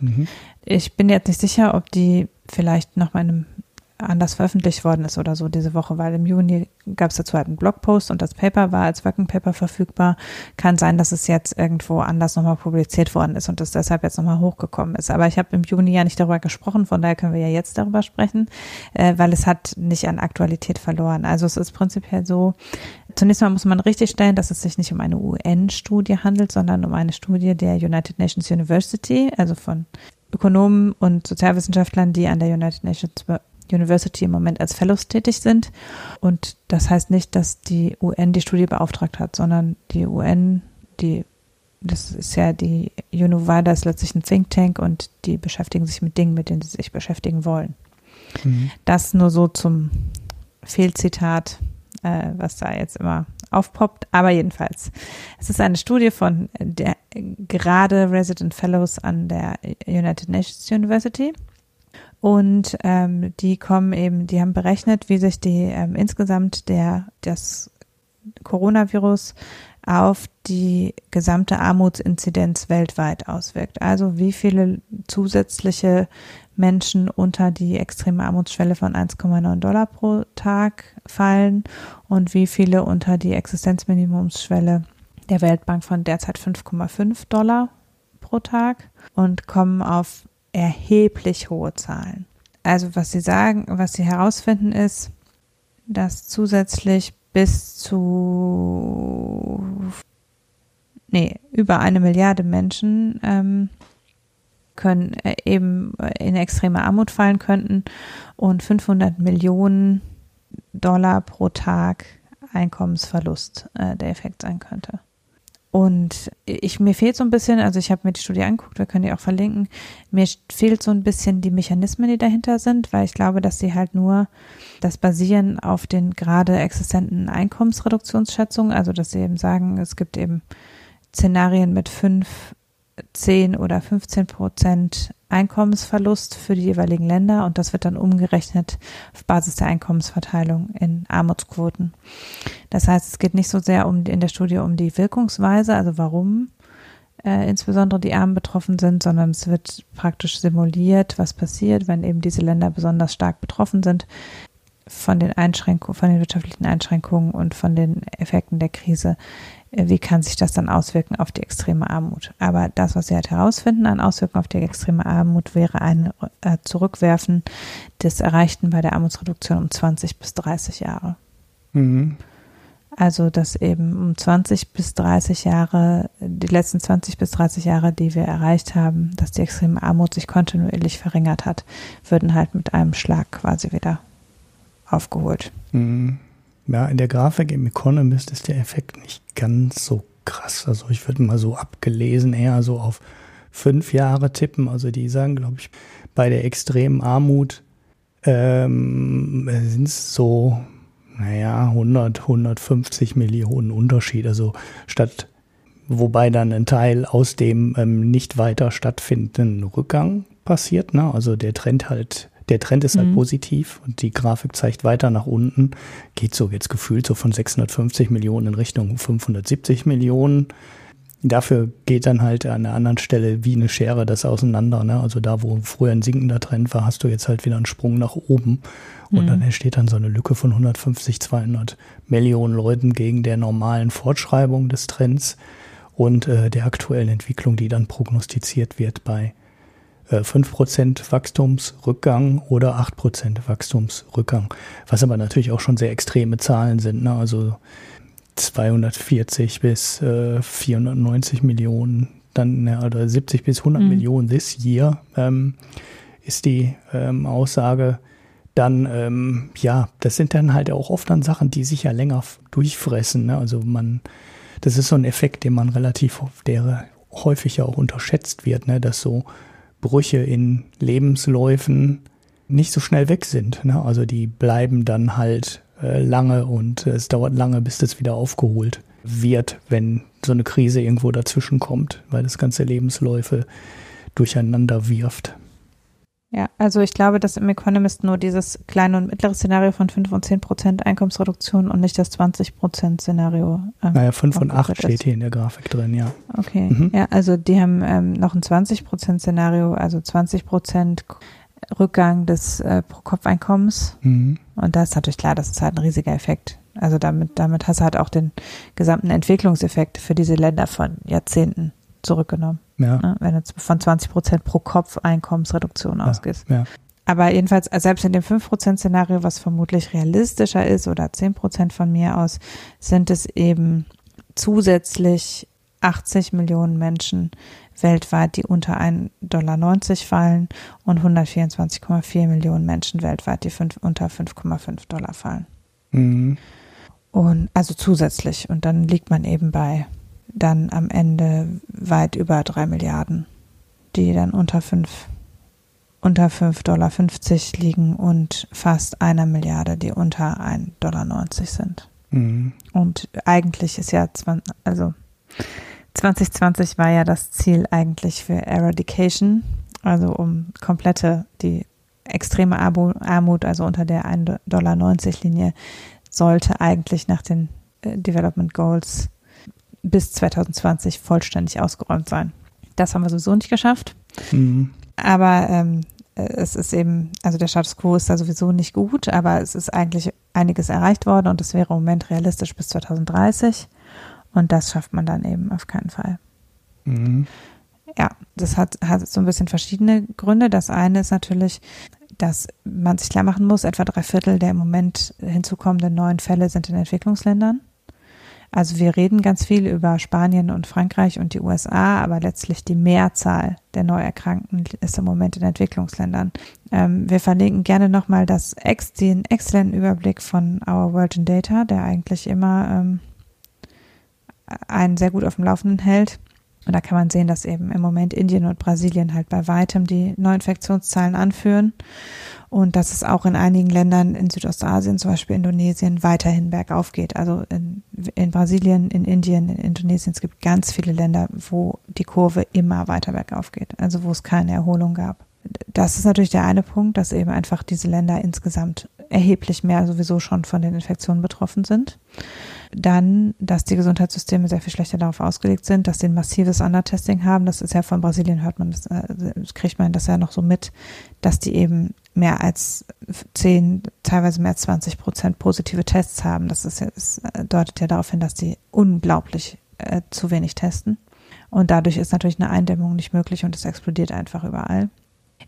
Mhm. Ich bin jetzt nicht sicher, ob die vielleicht noch mal in einem anders veröffentlicht worden ist oder so diese Woche, weil im Juni gab es dazu halt einen Blogpost und das Paper war als Working Paper verfügbar. Kann sein, dass es jetzt irgendwo anders nochmal publiziert worden ist und es deshalb jetzt nochmal hochgekommen ist. Aber ich habe im Juni ja nicht darüber gesprochen, von daher können wir ja jetzt darüber sprechen, äh, weil es hat nicht an Aktualität verloren. Also es ist prinzipiell so, zunächst mal muss man richtig stellen, dass es sich nicht um eine UN-Studie handelt, sondern um eine Studie der United Nations University, also von Ökonomen und Sozialwissenschaftlern, die an der United Nations University im Moment als Fellows tätig sind. Und das heißt nicht, dass die UN die Studie beauftragt hat, sondern die UN, die, das ist ja die UNOVADA ist letztlich ein Think Tank und die beschäftigen sich mit Dingen, mit denen sie sich beschäftigen wollen. Mhm. Das nur so zum Fehlzitat, äh, was da jetzt immer aufpoppt. Aber jedenfalls, es ist eine Studie von der gerade Resident Fellows an der United Nations University und ähm, die kommen eben, die haben berechnet, wie sich die ähm, insgesamt der das Coronavirus auf die gesamte Armutsinzidenz weltweit auswirkt. Also wie viele zusätzliche Menschen unter die extreme Armutsschwelle von 1,9 Dollar pro Tag fallen und wie viele unter die Existenzminimumsschwelle der Weltbank von derzeit 5,5 Dollar pro Tag und kommen auf erheblich hohe Zahlen. Also was sie sagen, was sie herausfinden ist, dass zusätzlich bis zu nee, über eine Milliarde Menschen ähm, können äh, eben in extreme Armut fallen könnten und 500 Millionen Dollar pro Tag Einkommensverlust äh, der Effekt sein könnte. Und ich, mir fehlt so ein bisschen, also ich habe mir die Studie angeguckt, wir können die auch verlinken, mir fehlt so ein bisschen die Mechanismen, die dahinter sind, weil ich glaube, dass sie halt nur das basieren auf den gerade existenten Einkommensreduktionsschätzungen, also dass sie eben sagen, es gibt eben Szenarien mit fünf 10 oder 15 Prozent Einkommensverlust für die jeweiligen Länder und das wird dann umgerechnet auf Basis der Einkommensverteilung in Armutsquoten. Das heißt, es geht nicht so sehr um in der Studie um die Wirkungsweise, also warum äh, insbesondere die Armen betroffen sind, sondern es wird praktisch simuliert, was passiert, wenn eben diese Länder besonders stark betroffen sind von den Einschränkungen, von den wirtschaftlichen Einschränkungen und von den Effekten der Krise wie kann sich das dann auswirken auf die extreme Armut. Aber das, was Sie halt herausfinden an Auswirkungen auf die extreme Armut, wäre ein äh, Zurückwerfen des Erreichten bei der Armutsreduktion um 20 bis 30 Jahre. Mhm. Also, dass eben um 20 bis 30 Jahre, die letzten 20 bis 30 Jahre, die wir erreicht haben, dass die extreme Armut sich kontinuierlich verringert hat, würden halt mit einem Schlag quasi wieder aufgeholt. Mhm. Ja, in der Grafik im Economist ist der Effekt nicht ganz so krass. Also ich würde mal so abgelesen eher so auf fünf Jahre tippen. Also die sagen, glaube ich, bei der extremen Armut ähm, sind es so, naja, 100, 150 Millionen Unterschied. Also statt, wobei dann ein Teil aus dem ähm, nicht weiter stattfindenden Rückgang passiert. Ne? Also der Trend halt der Trend ist halt mhm. positiv und die Grafik zeigt weiter nach unten. Geht so jetzt gefühlt so von 650 Millionen in Richtung 570 Millionen. Dafür geht dann halt an einer anderen Stelle wie eine Schere das auseinander. Ne? Also da, wo früher ein sinkender Trend war, hast du jetzt halt wieder einen Sprung nach oben. Und mhm. dann entsteht dann so eine Lücke von 150, 200 Millionen Leuten gegen der normalen Fortschreibung des Trends und äh, der aktuellen Entwicklung, die dann prognostiziert wird bei 5% äh, Wachstumsrückgang oder 8% Wachstumsrückgang, was aber natürlich auch schon sehr extreme Zahlen sind. Ne? Also 240 bis äh, 490 Millionen, dann ja, oder 70 bis 100 mhm. Millionen this year ähm, ist die ähm, Aussage. Dann, ähm, ja, das sind dann halt auch oft dann Sachen, die sich ja länger durchfressen. Ne? Also man, das ist so ein Effekt, den man relativ, der häufig ja auch unterschätzt wird, ne? dass so Brüche in Lebensläufen nicht so schnell weg sind. Ne? Also die bleiben dann halt äh, lange und äh, es dauert lange, bis das wieder aufgeholt wird, wenn so eine Krise irgendwo dazwischen kommt, weil das ganze Lebensläufe durcheinander wirft. Ja, also ich glaube, dass im Economist nur dieses kleine und mittlere Szenario von 5 und 10 Prozent Einkommensreduktion und nicht das 20 Prozent Szenario. Ähm, naja, 5 und 8 steht hier in der Grafik drin, ja. Okay, mhm. ja, also die haben ähm, noch ein 20 Prozent Szenario, also 20 Prozent Rückgang des äh, Pro-Kopf-Einkommens. Mhm. Und da ist natürlich klar, das ist halt ein riesiger Effekt. Also damit, damit hast du halt auch den gesamten Entwicklungseffekt für diese Länder von Jahrzehnten zurückgenommen. Ja. Ne? Wenn du von 20 Prozent pro Kopf Einkommensreduktion ja. ausgehst. Ja. Aber jedenfalls, äh, selbst in dem 5%-Szenario, was vermutlich realistischer ist, oder 10% von mir aus, sind es eben zusätzlich 80 Millionen Menschen weltweit, die unter 1,90 Dollar fallen und 124,4 Millionen Menschen weltweit, die fünf, unter 5,5 Dollar fallen. Mhm. Und also zusätzlich. Und dann liegt man eben bei dann am Ende weit über drei Milliarden, die dann unter fünf unter 5,50 Dollar liegen und fast einer Milliarde, die unter 1,90 Dollar sind. Mhm. Und eigentlich ist ja, also 2020 war ja das Ziel eigentlich für Eradication, also um komplette, die extreme Armut, also unter der 1,90 Dollar Linie, sollte eigentlich nach den äh, Development Goals bis 2020 vollständig ausgeräumt sein. Das haben wir sowieso nicht geschafft. Mhm. Aber ähm, es ist eben, also der Status quo ist da sowieso nicht gut, aber es ist eigentlich einiges erreicht worden und es wäre im Moment realistisch bis 2030. Und das schafft man dann eben auf keinen Fall. Mhm. Ja, das hat, hat so ein bisschen verschiedene Gründe. Das eine ist natürlich, dass man sich klar machen muss, etwa drei Viertel der im Moment hinzukommenden neuen Fälle sind in Entwicklungsländern. Also wir reden ganz viel über Spanien und Frankreich und die USA, aber letztlich die Mehrzahl der Neuerkrankten ist im Moment in Entwicklungsländern. Ähm, wir verlinken gerne nochmal das Ex, den exzellenten Überblick von Our World in Data, der eigentlich immer ähm, einen sehr gut auf dem Laufenden hält. Und da kann man sehen, dass eben im Moment Indien und Brasilien halt bei weitem die Neuinfektionszahlen anführen und dass es auch in einigen Ländern in Südostasien, zum Beispiel Indonesien, weiterhin bergauf geht. Also in, in Brasilien, in Indien, in Indonesien, es gibt ganz viele Länder, wo die Kurve immer weiter bergauf geht, also wo es keine Erholung gab. Das ist natürlich der eine Punkt, dass eben einfach diese Länder insgesamt erheblich mehr sowieso schon von den Infektionen betroffen sind. Dann, dass die Gesundheitssysteme sehr viel schlechter darauf ausgelegt sind, dass sie ein massives Undertesting haben. Das ist ja von Brasilien, hört man, das, äh, kriegt man das ja noch so mit, dass die eben mehr als zehn, teilweise mehr als 20 Prozent positive Tests haben. Das ist ja, das deutet ja darauf hin, dass die unglaublich äh, zu wenig testen. Und dadurch ist natürlich eine Eindämmung nicht möglich und es explodiert einfach überall.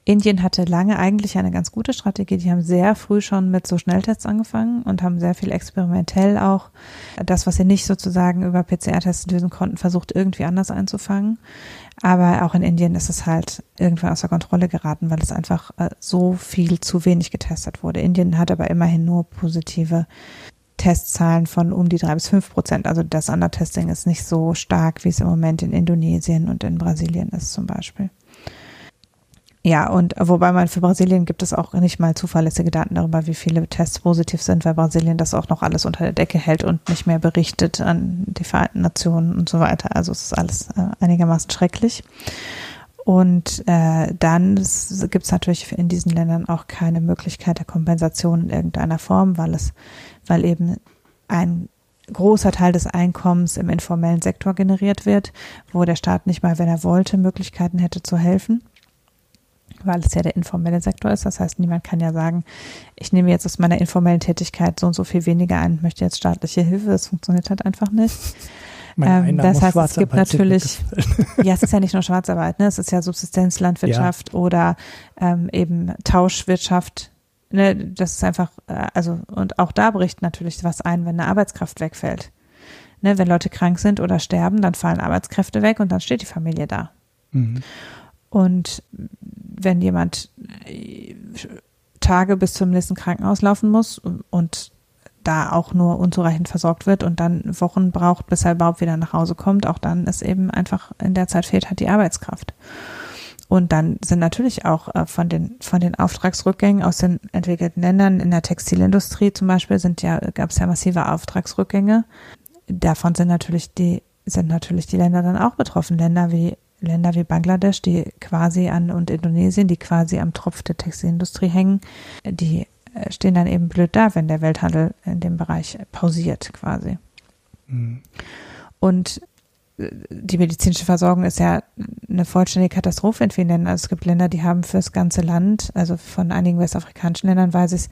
Indien hatte lange eigentlich eine ganz gute Strategie. Die haben sehr früh schon mit so Schnelltests angefangen und haben sehr viel experimentell auch das, was sie nicht sozusagen über PCR-Tests lösen konnten, versucht irgendwie anders einzufangen. Aber auch in Indien ist es halt irgendwann außer Kontrolle geraten, weil es einfach äh, so viel zu wenig getestet wurde. Indien hat aber immerhin nur positive Testzahlen von um die drei bis fünf Prozent. Also das Undertesting ist nicht so stark, wie es im Moment in Indonesien und in Brasilien ist zum Beispiel. Ja, und wobei man für Brasilien gibt es auch nicht mal zuverlässige Daten darüber, wie viele Tests positiv sind, weil Brasilien das auch noch alles unter der Decke hält und nicht mehr berichtet an die Vereinten Nationen und so weiter. Also es ist alles äh, einigermaßen schrecklich. Und äh, dann gibt es natürlich in diesen Ländern auch keine Möglichkeit der Kompensation in irgendeiner Form, weil es, weil eben ein großer Teil des Einkommens im informellen Sektor generiert wird, wo der Staat nicht mal, wenn er wollte, Möglichkeiten hätte zu helfen weil es ja der informelle Sektor ist. Das heißt, niemand kann ja sagen, ich nehme jetzt aus meiner informellen Tätigkeit so und so viel weniger ein und möchte jetzt staatliche Hilfe. Das funktioniert halt einfach nicht. Ähm, das heißt, es gibt natürlich, (laughs) ja, es ist ja nicht nur Schwarzarbeit, ne? es ist ja Subsistenzlandwirtschaft ja. oder ähm, eben Tauschwirtschaft. Ne? Das ist einfach, äh, also, und auch da bricht natürlich was ein, wenn eine Arbeitskraft wegfällt. Ne? Wenn Leute krank sind oder sterben, dann fallen Arbeitskräfte weg und dann steht die Familie da. Mhm. Und wenn jemand äh, Tage bis zum nächsten Krankenhaus laufen muss und da auch nur unzureichend versorgt wird und dann Wochen braucht, bis er überhaupt wieder nach Hause kommt, auch dann ist eben einfach in der Zeit fehlt halt die Arbeitskraft. Und dann sind natürlich auch äh, von den, von den Auftragsrückgängen aus den entwickelten Ländern in der Textilindustrie zum Beispiel sind ja, gab es ja massive Auftragsrückgänge. Davon sind natürlich die, sind natürlich die Länder dann auch betroffen. Länder wie Länder wie Bangladesch, die quasi an und Indonesien, die quasi am Tropf der Textilindustrie hängen, die äh, stehen dann eben blöd da, wenn der Welthandel in dem Bereich pausiert quasi. Mhm. Und äh, die medizinische Versorgung ist ja eine vollständige Katastrophe in vielen Ländern. Also es gibt Länder, die haben fürs ganze Land, also von einigen westafrikanischen Ländern weiß ich,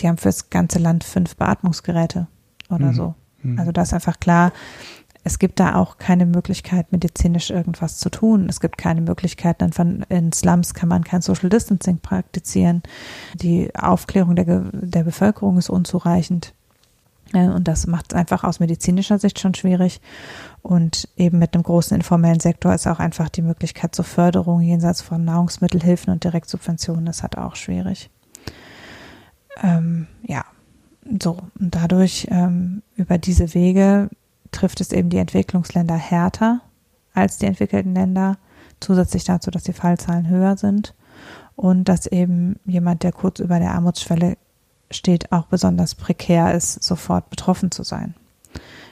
die haben fürs ganze Land fünf Beatmungsgeräte oder mhm. so. Mhm. Also da ist einfach klar, es gibt da auch keine Möglichkeit, medizinisch irgendwas zu tun. Es gibt keine Möglichkeit, in Slums kann man kein Social Distancing praktizieren. Die Aufklärung der, der Bevölkerung ist unzureichend. Und das macht es einfach aus medizinischer Sicht schon schwierig. Und eben mit einem großen informellen Sektor ist auch einfach die Möglichkeit zur Förderung jenseits von Nahrungsmittelhilfen und Direktsubventionen ist halt auch schwierig. Ähm, ja, so. Und dadurch ähm, über diese Wege trifft es eben die Entwicklungsländer härter als die entwickelten Länder, zusätzlich dazu, dass die Fallzahlen höher sind und dass eben jemand, der kurz über der Armutsschwelle steht, auch besonders prekär ist, sofort betroffen zu sein.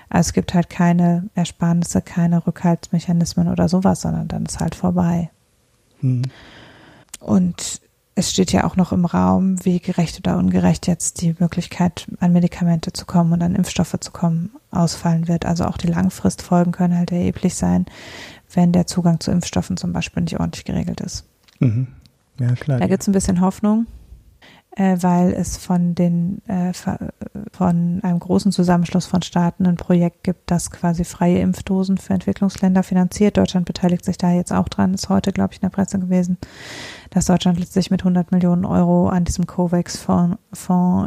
Also es gibt halt keine Ersparnisse, keine Rückhaltsmechanismen oder sowas, sondern dann ist halt vorbei. Hm. Und es steht ja auch noch im Raum, wie gerecht oder ungerecht jetzt die Möglichkeit, an Medikamente zu kommen und an Impfstoffe zu kommen, ausfallen wird. Also auch die Langfristfolgen können halt erheblich sein, wenn der Zugang zu Impfstoffen zum Beispiel nicht ordentlich geregelt ist. Mhm. Ja, klar. Da gibt es ein bisschen Hoffnung äh, weil es von den äh, von einem großen Zusammenschluss von Staaten ein Projekt gibt, das quasi freie Impfdosen für Entwicklungsländer finanziert. Deutschland beteiligt sich da jetzt auch dran, ist heute, glaube ich, in der Presse gewesen, dass Deutschland letztlich mit 100 Millionen Euro an diesem COVAX-Fonds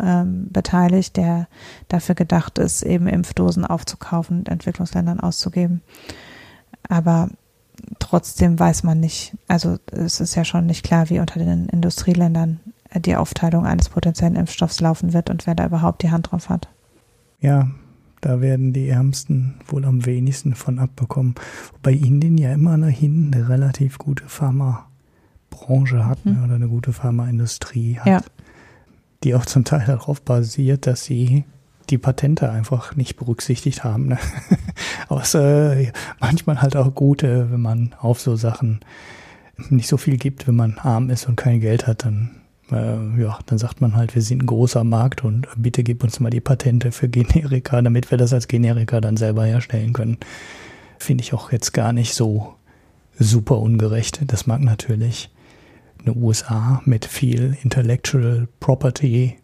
ähm, beteiligt, der dafür gedacht ist, eben Impfdosen aufzukaufen und Entwicklungsländern auszugeben. Aber trotzdem weiß man nicht, also es ist ja schon nicht klar, wie unter den Industrieländern die Aufteilung eines potenziellen Impfstoffs laufen wird und wer da überhaupt die Hand drauf hat. Ja, da werden die Ärmsten wohl am wenigsten von abbekommen. Wobei Indien ja immerhin eine relativ gute Pharmabranche hat mhm. oder eine gute Pharmaindustrie hat, ja. die auch zum Teil darauf basiert, dass sie die Patente einfach nicht berücksichtigt haben. Ne? (laughs) Es äh, manchmal halt auch gut, äh, wenn man auf so Sachen nicht so viel gibt, wenn man arm ist und kein Geld hat, dann äh, ja, dann sagt man halt, wir sind ein großer Markt und bitte gib uns mal die Patente für Generika, damit wir das als Generika dann selber herstellen können. Finde ich auch jetzt gar nicht so super ungerecht. Das mag natürlich eine USA mit viel Intellectual Property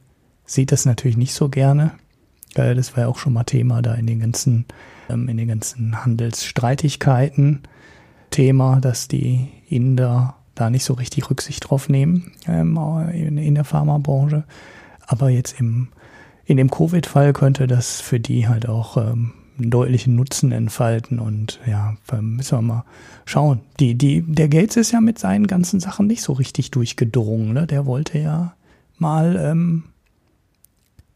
sieht das natürlich nicht so gerne. Äh, das war ja auch schon mal Thema da in den ganzen, ähm, in den ganzen Handelsstreitigkeiten. Thema, dass die Inder da nicht so richtig Rücksicht drauf nehmen ähm, in, in, der Pharmabranche. Aber jetzt im, in dem Covid-Fall könnte das für die halt auch ähm, einen deutlichen Nutzen entfalten und ja, müssen wir mal schauen. Die, die, der Gates ist ja mit seinen ganzen Sachen nicht so richtig durchgedrungen. Ne? Der wollte ja mal ähm,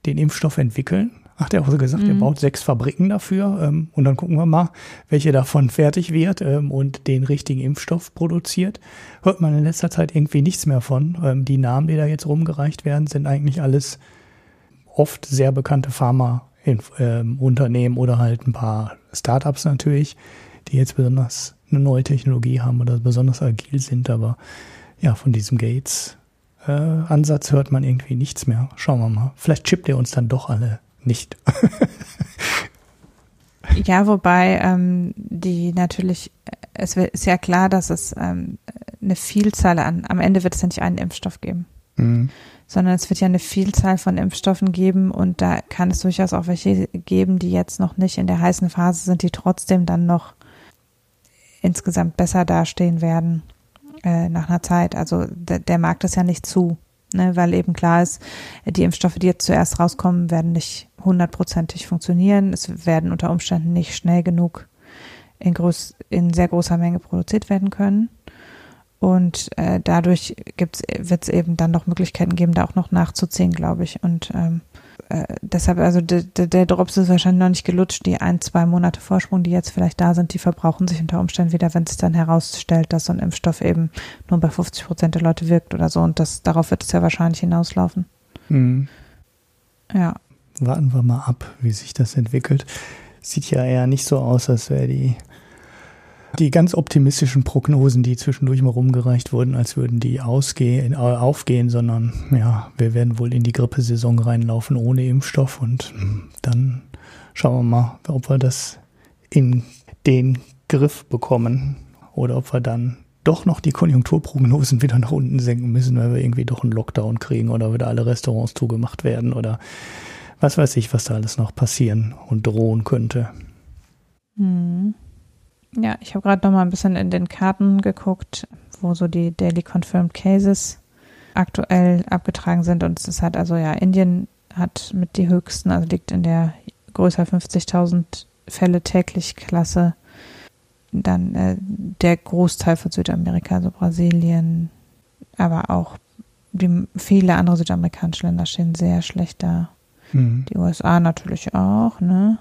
den Impfstoff entwickeln hat er auch gesagt, mhm. er baut sechs Fabriken dafür ähm, und dann gucken wir mal, welche davon fertig wird ähm, und den richtigen Impfstoff produziert. Hört man in letzter Zeit irgendwie nichts mehr von. Ähm, die Namen, die da jetzt rumgereicht werden, sind eigentlich alles oft sehr bekannte Pharmaunternehmen oder halt ein paar Startups natürlich, die jetzt besonders eine neue Technologie haben oder besonders agil sind. Aber ja, von diesem Gates äh, hört man irgendwie nichts mehr. Schauen wir mal. Vielleicht chippt er uns dann doch alle nicht. (laughs) ja, wobei ähm, die natürlich, es ist ja klar, dass es ähm, eine Vielzahl an, am Ende wird es ja nicht einen Impfstoff geben. Mhm. Sondern es wird ja eine Vielzahl von Impfstoffen geben und da kann es durchaus auch welche geben, die jetzt noch nicht in der heißen Phase sind, die trotzdem dann noch insgesamt besser dastehen werden äh, nach einer Zeit. Also der, der Markt ist ja nicht zu ne, weil eben klar ist, die Impfstoffe, die jetzt zuerst rauskommen, werden nicht hundertprozentig funktionieren. Es werden unter Umständen nicht schnell genug in, groß, in sehr großer Menge produziert werden können. Und äh, dadurch wird es eben dann noch Möglichkeiten geben, da auch noch nachzuziehen, glaube ich. Und ähm, äh, deshalb, also de, de, der Drops ist wahrscheinlich noch nicht gelutscht. Die ein, zwei Monate Vorsprung, die jetzt vielleicht da sind, die verbrauchen sich unter Umständen wieder, wenn sich dann herausstellt, dass so ein Impfstoff eben nur bei 50 Prozent der Leute wirkt oder so. Und das, darauf wird es ja wahrscheinlich hinauslaufen. Mhm. Ja. Warten wir mal ab, wie sich das entwickelt. Sieht ja eher nicht so aus, als wäre die Die ganz optimistischen Prognosen, die zwischendurch mal rumgereicht wurden, als würden die ausgehen, äh, aufgehen, sondern ja, wir werden wohl in die Grippesaison reinlaufen ohne Impfstoff und dann schauen wir mal, ob wir das in den Griff bekommen oder ob wir dann doch noch die Konjunkturprognosen wieder nach unten senken müssen, weil wir irgendwie doch einen Lockdown kriegen oder wieder alle Restaurants zugemacht werden oder was weiß ich, was da alles noch passieren und drohen könnte. Hm. Ja, ich habe gerade noch mal ein bisschen in den Karten geguckt, wo so die Daily Confirmed Cases aktuell abgetragen sind und es halt also ja, Indien hat mit die höchsten, also liegt in der größer 50.000 Fälle täglich Klasse dann äh, der Großteil von Südamerika, also Brasilien, aber auch die, viele andere südamerikanische Länder stehen sehr schlecht da. Mhm. Die USA natürlich auch, ne?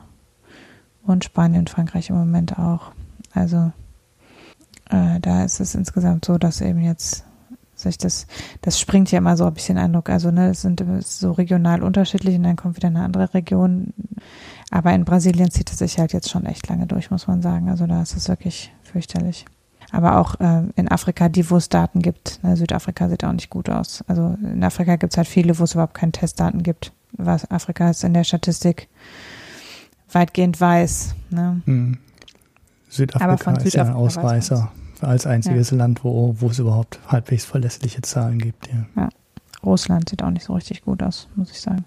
Und Spanien Frankreich im Moment auch. Also äh, da ist es insgesamt so, dass eben jetzt sich das, das springt ja immer so, ich den Eindruck. Also, ne, es sind so regional unterschiedlich und dann kommt wieder eine andere Region. Aber in Brasilien zieht es sich halt jetzt schon echt lange durch, muss man sagen. Also da ist es wirklich fürchterlich. Aber auch äh, in Afrika, die, wo es Daten gibt. Ne, Südafrika sieht auch nicht gut aus. Also in Afrika gibt es halt viele, wo es überhaupt keine Testdaten gibt. Was Afrika ist in der Statistik weitgehend weiß. Ne? Hm. Südafrika ist ja ein Ausreißer als einziges ja. Land, wo, wo es überhaupt halbwegs verlässliche Zahlen gibt. Ja. ja. Russland sieht auch nicht so richtig gut aus, muss ich sagen.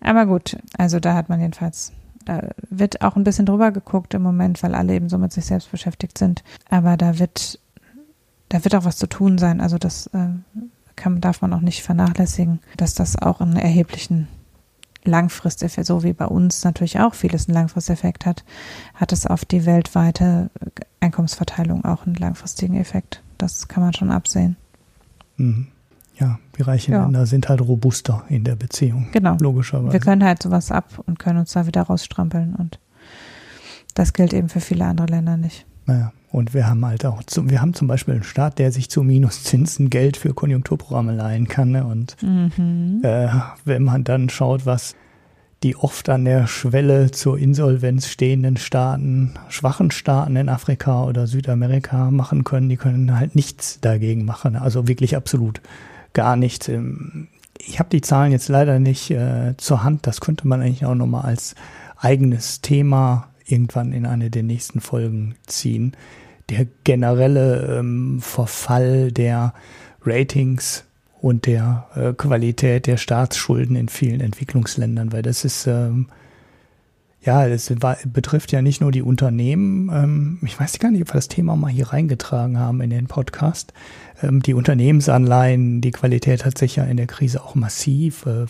Aber gut, also da hat man jedenfalls, da wird auch ein bisschen drüber geguckt im Moment, weil alle eben so mit sich selbst beschäftigt sind. Aber da wird, da wird auch was zu tun sein. Also das äh, kann, darf man auch nicht vernachlässigen, dass das auch einen erheblichen Langfristeffekt, so wie bei uns natürlich auch vieles einen Langfristeffekt hat, hat es auf die weltweite Einkommensverteilung auch einen langfristigen Effekt. Das kann man schon absehen. Mhm ja, die reichen ja. Länder sind halt robuster in der Beziehung. Genau. Logischerweise. Wir können halt sowas ab und können uns da wieder rausstrampeln und das gilt eben für viele andere Länder nicht. Naja, und wir haben halt auch, zum, wir haben zum Beispiel einen Staat, der sich zu Minuszinsen Geld für Konjunkturprogramme leihen kann. Ne? Und mhm. äh, wenn man dann schaut, was die oft an der Schwelle zur Insolvenz stehenden Staaten, schwachen Staaten in Afrika oder Südamerika machen können, die können halt nichts dagegen machen. Also wirklich absolut gar nicht. Ähm, ich habe die Zahlen jetzt leider nicht äh, zur Hand. Das könnte man eigentlich auch nochmal als eigenes Thema irgendwann in eine der nächsten Folgen ziehen. Der generelle ähm, Verfall der Ratings und der äh, Qualität der Staatsschulden in vielen Entwicklungsländern, weil das ist ähm, ja, das betrifft ja nicht nur die Unternehmen. Ähm, ich weiß gar nicht, ob wir das Thema mal hier reingetragen haben in den Podcast. Ähm, die Unternehmensanleihen, die Qualität hat sich ja in der Krise auch massiv äh,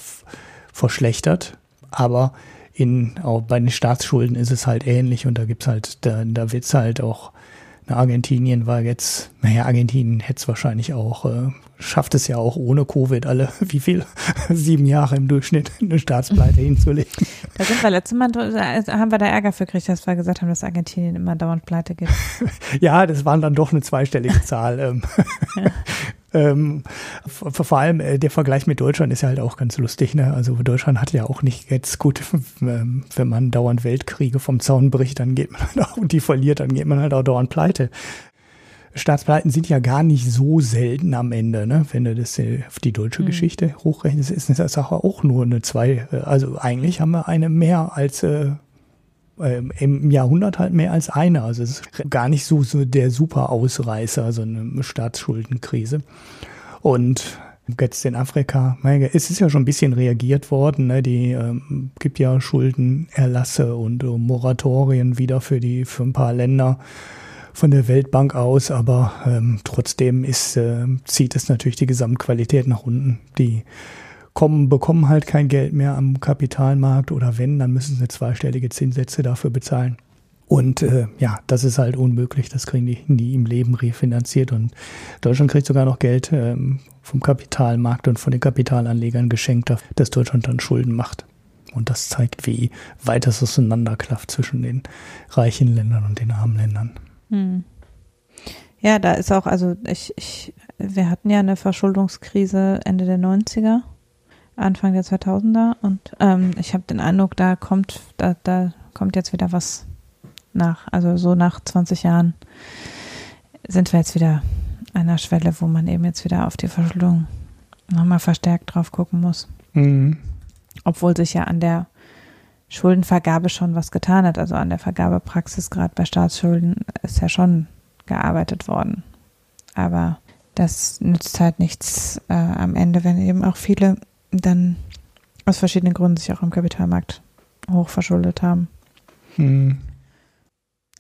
verschlechtert. Aber in, auch bei den Staatsschulden ist es halt ähnlich und da gibt's halt, da, da wird's halt auch Argentinien war jetzt, naja, Argentinien hätte es wahrscheinlich auch, äh, schafft es ja auch ohne Covid alle, (laughs) wie viel, (laughs) sieben Jahre im Durchschnitt eine Staatspleite hinzulegen. Da sind wir letztes Mal, haben wir da Ärger für gekriegt, dass wir gesagt haben, dass Argentinien immer dauernd pleite geht. (laughs) ja, das waren dann doch eine zweistellige Zahl. Ähm. ja. Ähm, vor allem äh, der Vergleich mit Deutschland ist ja halt auch ganz lustig. Ne? Also Deutschland hat ja auch nicht jetzt gut, ähm, wenn man dauernd Weltkriege vom Zaun bricht, dann geht man halt auch und die verliert, dann geht man halt auch dauernd pleite. Staatspleiten sind ja gar nicht so selten am Ende, ne? Wenn du das äh, auf die deutsche mhm. Geschichte hochrechnest, ist das auch nur eine zwei. Äh, also eigentlich haben wir eine mehr als äh, ähm, im Jahrhundert halt mehr als eine. Also es ist gar nicht so, so der super Ausreißer, so eine Staatsschuldenkrise. Und jetzt in Afrika, es ist ja schon ein bisschen reagiert worden, ne? die ähm, gibt ja Schuldenerlasse und Moratorien wieder für die für ein paar Länder von der Weltbank aus, aber ähm, trotzdem ist, äh, zieht es natürlich die Gesamtqualität nach unten. Die kommen, bekommen halt kein Geld mehr am Kapitalmarkt oder wenn, dann müssen sie zweistellige Zinssätze dafür bezahlen. Und äh, ja, das ist halt unmöglich. Das kriegen die nie im Leben refinanziert. Und Deutschland kriegt sogar noch Geld ähm, vom Kapitalmarkt und von den Kapitalanlegern geschenkt, dass Deutschland dann Schulden macht. Und das zeigt, wie weit es auseinanderklafft zwischen den reichen Ländern und den armen Ländern. Hm. Ja, da ist auch, also ich, ich, wir hatten ja eine Verschuldungskrise Ende der 90er Anfang der 2000er und ähm, ich habe den Eindruck, da kommt, da, da kommt jetzt wieder was nach, also so nach 20 Jahren sind wir jetzt wieder an einer Schwelle, wo man eben jetzt wieder auf die Verschuldung nochmal verstärkt drauf gucken muss. Mhm. Obwohl sich ja an der Schuldenvergabe schon was getan hat. Also an der Vergabepraxis, gerade bei Staatsschulden, ist ja schon gearbeitet worden. Aber das nützt halt nichts äh, am Ende, wenn eben auch viele dann aus verschiedenen Gründen sich auch im Kapitalmarkt hoch verschuldet haben. Hm.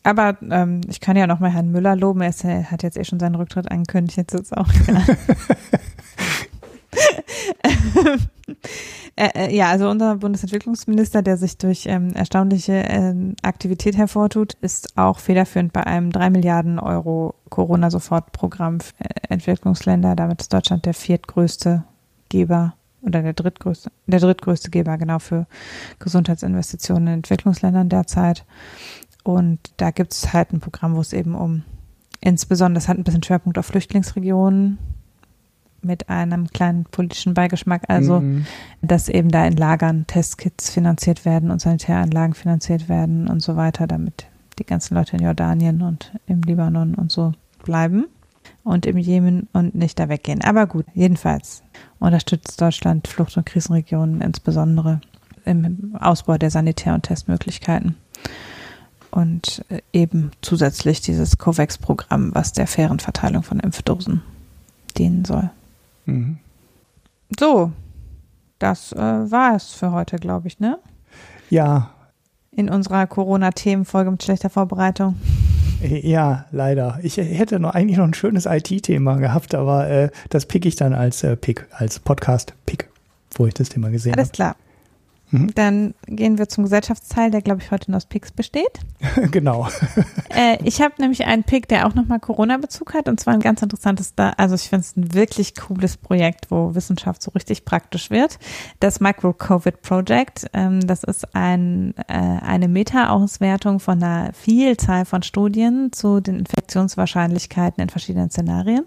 Aber ähm, ich kann ja noch mal Herrn Müller loben. Er, ist, er hat jetzt eh schon seinen Rücktritt angekündigt. Jetzt ist es auch (laughs) äh, ja, also unser Bundesentwicklungsminister, der sich durch ähm, erstaunliche äh, Aktivität hervortut, ist auch federführend bei einem drei Milliarden Euro Corona-Sofortprogramm für äh, Entwicklungsländer. Damit ist Deutschland der viertgrößte Geber oder der drittgrößte, der drittgrößte Geber genau für Gesundheitsinvestitionen in Entwicklungsländern derzeit. Und da gibt es halt ein Programm, wo es eben um insbesondere, das hat ein bisschen Schwerpunkt auf Flüchtlingsregionen mit einem kleinen politischen Beigeschmack, also mhm. dass eben da in Lagern Testkits finanziert werden und Sanitäranlagen finanziert werden und so weiter, damit die ganzen Leute in Jordanien und im Libanon und so bleiben und im Jemen und nicht da weggehen. Aber gut, jedenfalls unterstützt Deutschland Flucht- und Krisenregionen insbesondere im Ausbau der Sanitär- und Testmöglichkeiten. Und eben zusätzlich dieses COVAX-Programm, was der fairen Verteilung von Impfdosen dienen soll. Mhm. So, das äh, war es für heute, glaube ich, ne? Ja. In unserer Corona-Themenfolge mit schlechter Vorbereitung. Ja, leider. Ich hätte noch eigentlich noch ein schönes IT-Thema gehabt, aber äh, das pick ich dann als äh, Pick, als Podcast-Pick, wo ich das Thema gesehen habe. Alles klar. Mhm. Dann gehen wir zum Gesellschaftsteil, der, glaube ich, heute nur aus Picks besteht. (laughs) genau. (laughs) äh, ich habe nämlich einen Pick, der auch nochmal Corona-Bezug hat und zwar ein ganz interessantes, da also ich finde es ein wirklich cooles Projekt, wo Wissenschaft so richtig praktisch wird. Das Micro-Covid Project, ähm, das ist ein, äh, eine Meta-Auswertung von einer Vielzahl von Studien zu den Infektionswahrscheinlichkeiten in verschiedenen Szenarien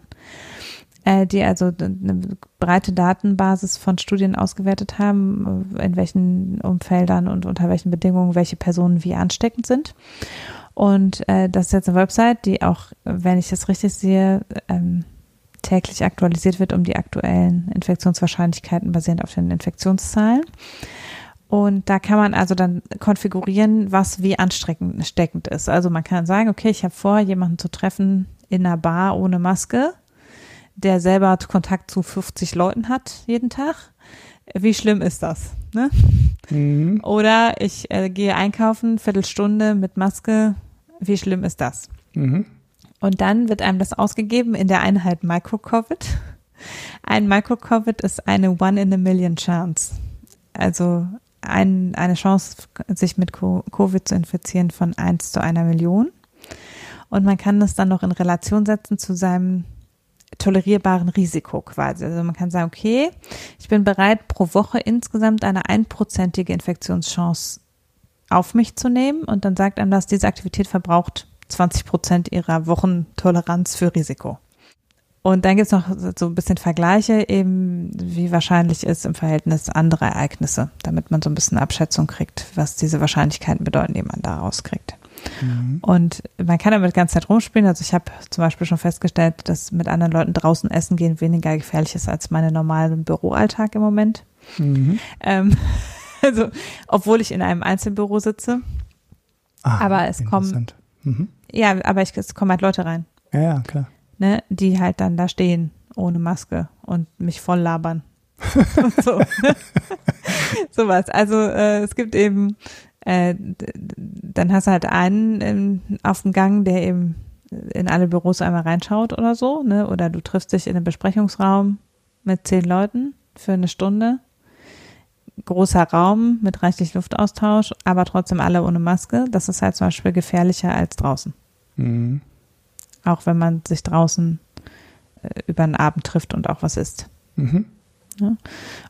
die also eine breite Datenbasis von Studien ausgewertet haben, in welchen Umfeldern und unter welchen Bedingungen welche Personen wie ansteckend sind. Und äh, das ist jetzt eine Website, die auch, wenn ich das richtig sehe, ähm, täglich aktualisiert wird um die aktuellen Infektionswahrscheinlichkeiten basierend auf den Infektionszahlen. Und da kann man also dann konfigurieren, was wie ansteckend ist. Also man kann sagen, okay, ich habe vor, jemanden zu treffen in einer Bar ohne Maske der selber Kontakt zu 50 Leuten hat jeden Tag. Wie schlimm ist das? Ne? Mhm. Oder ich äh, gehe einkaufen, Viertelstunde mit Maske. Wie schlimm ist das? Mhm. Und dann wird einem das ausgegeben in der Einheit Micro-Covid. Ein Micro-Covid ist eine One in a Million Chance. Also ein, eine Chance, sich mit Covid zu infizieren von eins zu einer Million. Und man kann das dann noch in Relation setzen zu seinem tolerierbaren Risiko quasi. Also man kann sagen, okay, ich bin bereit, pro Woche insgesamt eine einprozentige Infektionschance auf mich zu nehmen und dann sagt einem das, diese Aktivität verbraucht 20 Prozent ihrer Wochentoleranz für Risiko. Und dann gibt es noch so ein bisschen Vergleiche, eben wie wahrscheinlich ist im Verhältnis andere Ereignisse, damit man so ein bisschen Abschätzung kriegt, was diese Wahrscheinlichkeiten bedeuten, die man daraus kriegt. Mhm. Und man kann damit die ganze Zeit rumspielen. Also ich habe zum Beispiel schon festgestellt, dass mit anderen Leuten draußen essen gehen weniger gefährlich ist als meine normalen Büroalltag im Moment. Mhm. Ähm, (laughs) also, obwohl ich in einem Einzelbüro sitze. Ah, aber es kommen. Mhm. Ja, aber ich, es kommen halt Leute rein. Ja, ja, klar. Ne, die halt dann da stehen ohne Maske und mich voll labern. (laughs) (laughs) so. Sowas. Also äh, es gibt eben äh, dann hast du halt einen in, auf dem Gang, der eben in alle Büros einmal reinschaut oder so, ne? Oder du triffst dich in einem Besprechungsraum mit zehn Leuten für eine Stunde. Großer Raum mit reichlich Luftaustausch, aber trotzdem alle ohne Maske. Das ist halt zum Beispiel gefährlicher als draußen. Mhm. Auch wenn man sich draußen äh, über den Abend trifft und auch was isst. Mhm. Ja.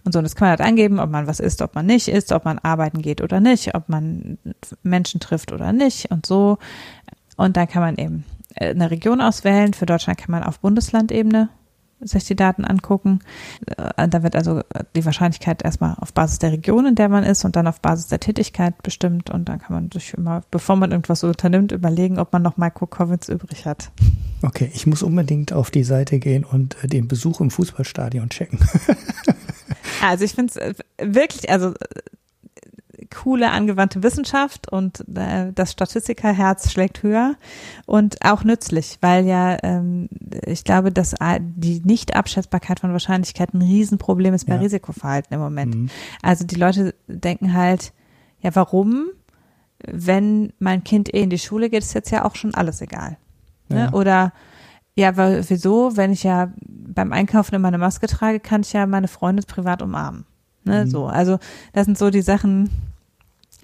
Und so, das kann man halt angeben, ob man was isst, ob man nicht isst, ob man arbeiten geht oder nicht, ob man Menschen trifft oder nicht und so. Und dann kann man eben äh, eine Region auswählen. Für Deutschland kann man auf Bundeslandebene sich die Daten angucken. Äh, da wird also die Wahrscheinlichkeit erstmal auf Basis der Region, in der man ist und dann auf Basis der Tätigkeit bestimmt. Und dann kann man sich immer, bevor man irgendwas unternimmt, überlegen, ob man noch Micro-Covids übrig hat. Okay, ich muss unbedingt auf die Seite gehen und äh, den Besuch im Fußballstadion checken. (laughs) also ich finde es wirklich, also coole angewandte Wissenschaft und äh, das Statistikerherz schlägt höher und auch nützlich, weil ja ähm, ich glaube, dass die Nicht-Abschätzbarkeit von Wahrscheinlichkeiten ein Riesenproblem ist bei ja. Risikoverhalten im Moment. Mhm. Also die Leute denken halt, ja, warum? Wenn mein Kind eh in die Schule geht, ist jetzt ja auch schon alles egal. Ne? Ja. Oder ja, weil, wieso? Wenn ich ja beim Einkaufen immer eine Maske trage, kann ich ja meine Freunde privat umarmen. Ne, mhm. So, also das sind so die Sachen,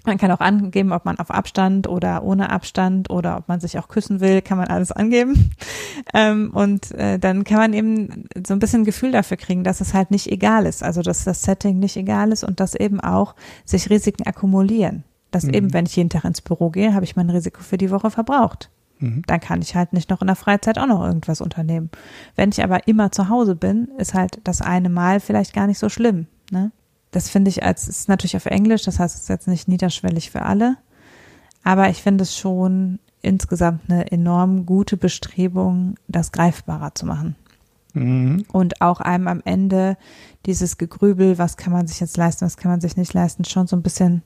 man kann auch angeben, ob man auf Abstand oder ohne Abstand oder ob man sich auch küssen will, kann man alles angeben. (laughs) Ähm, und äh, dann kann man eben so ein bisschen Gefühl dafür kriegen, dass es halt nicht egal ist. Also dass das Setting nicht egal ist und dass eben auch sich Risiken akkumulieren. Dass mhm. eben, wenn ich jeden Tag ins Büro gehe, habe ich mein Risiko für die Woche verbraucht. Mhm. Dann kann ich halt nicht noch in der Freizeit auch noch irgendwas unternehmen. Wenn ich aber immer zu Hause bin, ist halt das eine Mal vielleicht gar nicht so schlimm. Ne? Das finde ich als, ist natürlich auf Englisch, das heißt, es ist jetzt nicht niederschwellig für alle. Aber ich finde es schon insgesamt eine enorm gute Bestrebung, das greifbarer zu machen. Mhm. Und auch einem am Ende dieses Gegrübel, was kann man sich jetzt leisten, was kann man sich nicht leisten, schon so ein bisschen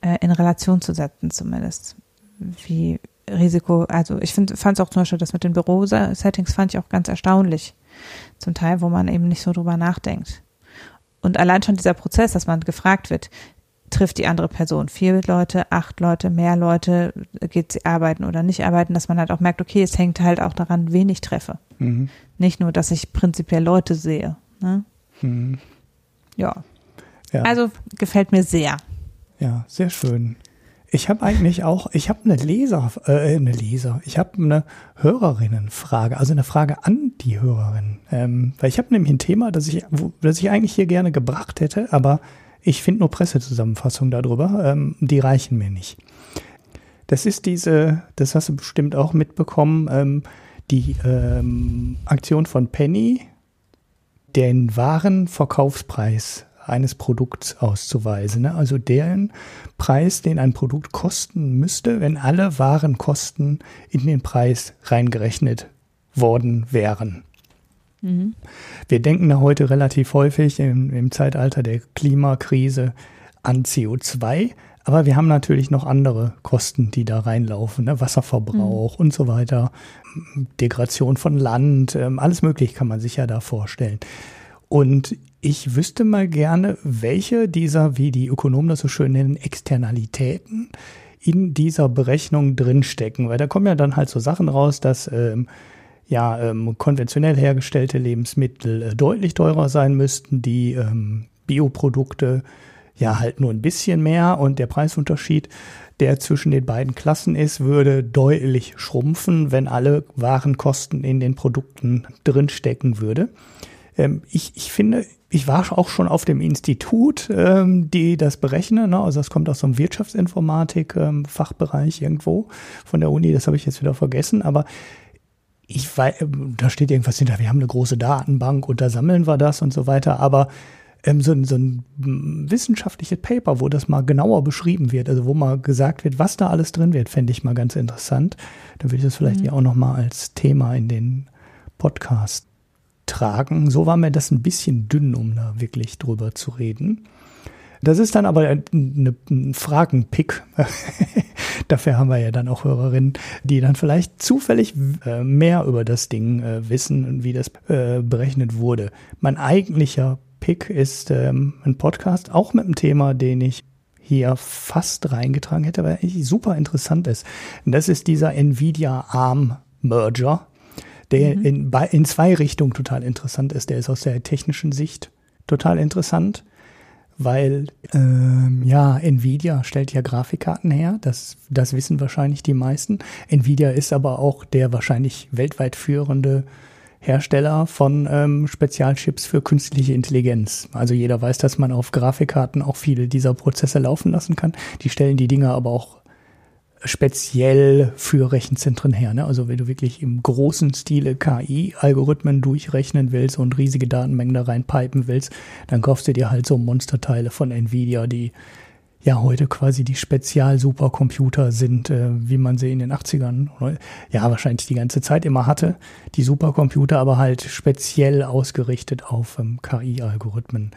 äh, in Relation zu setzen, zumindest. Wie Risiko, also ich fand es auch zum Beispiel das mit den Büro-Settings fand ich auch ganz erstaunlich. Zum Teil, wo man eben nicht so drüber nachdenkt. Und allein schon dieser Prozess, dass man gefragt wird, trifft die andere Person vier Leute, acht Leute, mehr Leute, geht sie arbeiten oder nicht arbeiten, dass man halt auch merkt, okay, es hängt halt auch daran, wen ich treffe. Mhm. Nicht nur, dass ich prinzipiell Leute sehe. Ne? Mhm. Ja. ja. Also gefällt mir sehr. Ja, sehr schön. Ich habe eigentlich auch, ich habe eine Leser, äh, eine Leser, ich habe eine Hörerinnenfrage, also eine Frage an die Hörerin. Ähm, weil ich habe nämlich ein Thema, das ich, wo, das ich eigentlich hier gerne gebracht hätte, aber ich finde nur Pressezusammenfassungen darüber, ähm, die reichen mir nicht. Das ist diese, das hast du bestimmt auch mitbekommen, ähm, die ähm, Aktion von Penny, den Warenverkaufspreis eines Produkts auszuweisen. Ne? Also deren Preis, den ein Produkt kosten müsste, wenn alle Warenkosten in den Preis reingerechnet worden wären. Mhm. Wir denken da heute relativ häufig im, im Zeitalter der Klimakrise an CO2, aber wir haben natürlich noch andere Kosten, die da reinlaufen, ne? Wasserverbrauch mhm. und so weiter, Degradation von Land, ähm, alles Mögliche kann man sich ja da vorstellen. Und ich wüsste mal gerne, welche dieser, wie die Ökonomen das so schön nennen, Externalitäten in dieser Berechnung drinstecken. Weil da kommen ja dann halt so Sachen raus, dass ähm, ja ähm, konventionell hergestellte Lebensmittel äh, deutlich teurer sein müssten, die ähm, Bioprodukte ja halt nur ein bisschen mehr und der Preisunterschied, der zwischen den beiden Klassen ist, würde deutlich schrumpfen, wenn alle Warenkosten in den Produkten drinstecken würde. Ähm, ich, ich finde, ich war auch schon auf dem Institut, ähm, die das berechnen. Ne? Also das kommt aus so einem Wirtschaftsinformatik-Fachbereich ähm, irgendwo von der Uni. Das habe ich jetzt wieder vergessen. Aber ich weiß, ähm, da steht irgendwas hinter. Wir haben eine große Datenbank und da sammeln wir das und so weiter. Aber ähm, so, so ein wissenschaftliches Paper, wo das mal genauer beschrieben wird, also wo mal gesagt wird, was da alles drin wird, fände ich mal ganz interessant. Da würde ich das vielleicht mhm. ja auch noch mal als Thema in den Podcast tragen. So war mir das ein bisschen dünn, um da wirklich drüber zu reden. Das ist dann aber eine, ein Fragenpick. (laughs) Dafür haben wir ja dann auch Hörerinnen, die dann vielleicht zufällig äh, mehr über das Ding äh, wissen und wie das äh, berechnet wurde. Mein eigentlicher Pick ist ähm, ein Podcast, auch mit einem Thema, den ich hier fast reingetragen hätte, weil er super interessant ist. Und das ist dieser Nvidia ARM Merger der mhm. in, in zwei Richtungen total interessant ist. Der ist aus der technischen Sicht total interessant, weil ähm, ja, Nvidia stellt ja Grafikkarten her, das, das wissen wahrscheinlich die meisten. Nvidia ist aber auch der wahrscheinlich weltweit führende Hersteller von ähm, Spezialchips für künstliche Intelligenz. Also jeder weiß, dass man auf Grafikkarten auch viele dieser Prozesse laufen lassen kann. Die stellen die Dinger aber auch speziell für Rechenzentren her. Ne? Also wenn du wirklich im großen Stile KI-Algorithmen durchrechnen willst und riesige Datenmengen da reinpipen willst, dann kaufst du dir halt so Monsterteile von Nvidia, die ja heute quasi die Spezial-Supercomputer sind, äh, wie man sie in den 80ern, ja wahrscheinlich die ganze Zeit immer hatte, die Supercomputer, aber halt speziell ausgerichtet auf ähm, KI-Algorithmen.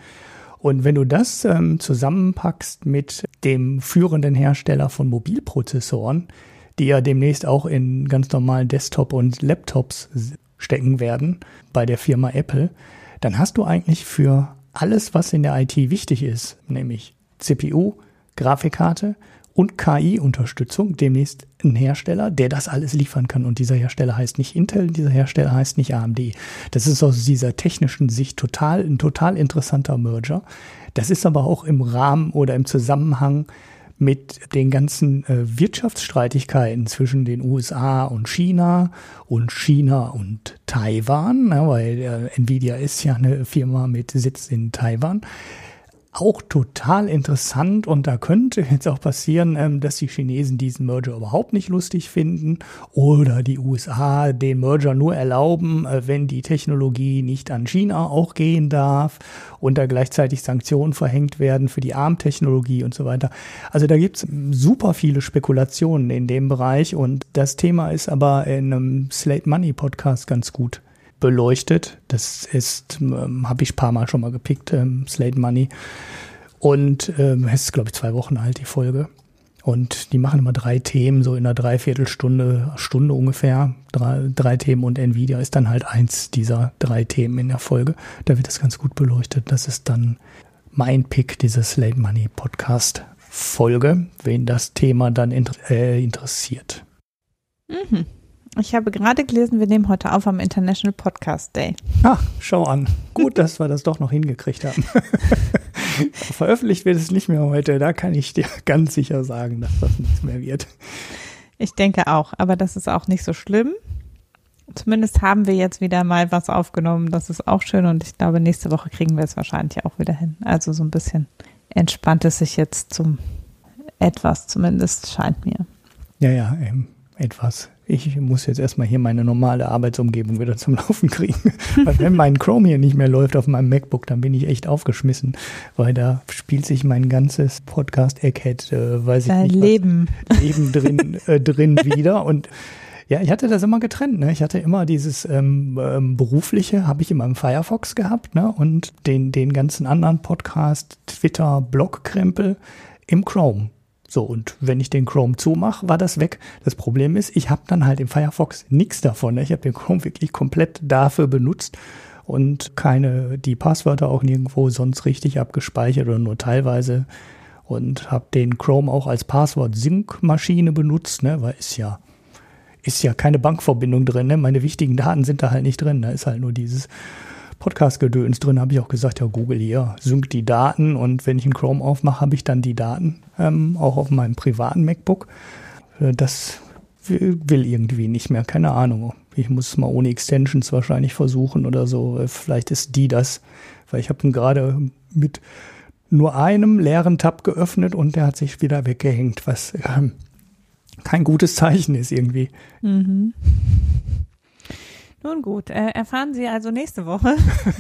Und wenn du das ähm, zusammenpackst mit dem führenden Hersteller von Mobilprozessoren, die ja demnächst auch in ganz normalen Desktop- und Laptops stecken werden, bei der Firma Apple, dann hast du eigentlich für alles, was in der IT wichtig ist, nämlich CPU, Grafikkarte und KI-Unterstützung, demnächst ein Hersteller, der das alles liefern kann. Und dieser Hersteller heißt nicht Intel, dieser Hersteller heißt nicht AMD. Das ist aus dieser technischen Sicht total, ein total interessanter Merger. Das ist aber auch im Rahmen oder im Zusammenhang mit den ganzen äh, Wirtschaftsstreitigkeiten zwischen den USA und China und China und Taiwan, ne, weil äh, Nvidia ist ja eine Firma mit Sitz in Taiwan auch total interessant und da könnte jetzt auch passieren, ähm, dass die Chinesen diesen Merger überhaupt nicht lustig finden oder die USA den Merger nur erlauben, äh, wenn die Technologie nicht an China auch gehen darf und da gleichzeitig Sanktionen verhängt werden für die ARM-Technologie und so weiter. Also da gibt's super viele Spekulationen in dem Bereich und das Thema ist aber in einem Slate Money Podcast ganz gut beleuchtet. Das ist, ähm, habe ich ein paar Mal schon mal gepickt, ähm, Slate Money. Und ähm, es ist, glaube ich, zwei Wochen alt, die Folge. Und die machen immer drei Themen, so in einer Dreiviertelstunde, Stunde ungefähr. Drei, drei Themen und Nvidia ist dann halt eins dieser drei Themen in der Folge. Da wird das ganz gut beleuchtet. Das ist dann mein Pick, diese Slate Money Podcast Folge, wen das Thema dann inter äh, interessiert. Mhm. Ich habe gerade gelesen, wir nehmen heute auf am International Podcast Day. Ach, schau an. Gut, dass wir das doch noch hingekriegt haben. (laughs) Veröffentlicht wird es nicht mehr heute. Da kann ich dir ganz sicher sagen, dass das nichts mehr wird. Ich denke auch, aber das ist auch nicht so schlimm. Zumindest haben wir jetzt wieder mal was aufgenommen. Das ist auch schön und ich glaube, nächste Woche kriegen wir es wahrscheinlich auch wieder hin. Also so ein bisschen entspannt es sich jetzt zum etwas zumindest, scheint mir. Ja, ja, eben etwas ich muss jetzt erstmal hier meine normale Arbeitsumgebung wieder zum (laughs) Laufen kriegen. weil wenn mein Chrome hier nicht mehr läuft auf meinem MacBook, dann bin ich echt aufgeschmissen, weil da spielt sich mein ganzes Podcast-Egghead, äh, weiß ich nicht, Leben. Leben drin, (laughs) äh, drin wieder und ja, ich hatte das immer getrennt. Ne? Ich hatte immer dieses ähm, ähm, berufliche, habe ich immer im Firefox gehabt, ne? Und den den ganzen anderen Podcast, Twitter, Blog-Krempel im Chrome. So, und wenn ich den Chrome zumache, war das weg. Das Problem ist, ich habe dann halt im Firefox nichts davon. Ich habe den Chrome wirklich komplett dafür benutzt und keine, die Passwörter auch nirgendwo sonst richtig abgespeichert oder nur teilweise. Und habe den Chrome auch als Passwort-Sync-Maschine benutzt, ne? weil ist ja, ist ja keine Bankverbindung drin. Ne? Meine wichtigen Daten sind da halt nicht drin. Da ist halt nur dieses Podcast-Gedöns drin, habe ich auch gesagt, ja, Google hier, sync die Daten und wenn ich einen Chrome aufmache, habe ich dann die Daten, ähm, auch auf meinem privaten MacBook. Äh, das will, irgendwie nicht mehr, keine Ahnung. Ich muss es mal ohne Extensions wahrscheinlich versuchen oder so. Äh, vielleicht ist die das, weil ich habe ihn gerade mit nur einem leeren Tab geöffnet und der hat sich wieder weggehängt, was äh, kein gutes Zeichen ist irgendwie. Mhm. Nun gut, äh, erfahren Sie also nächste Woche,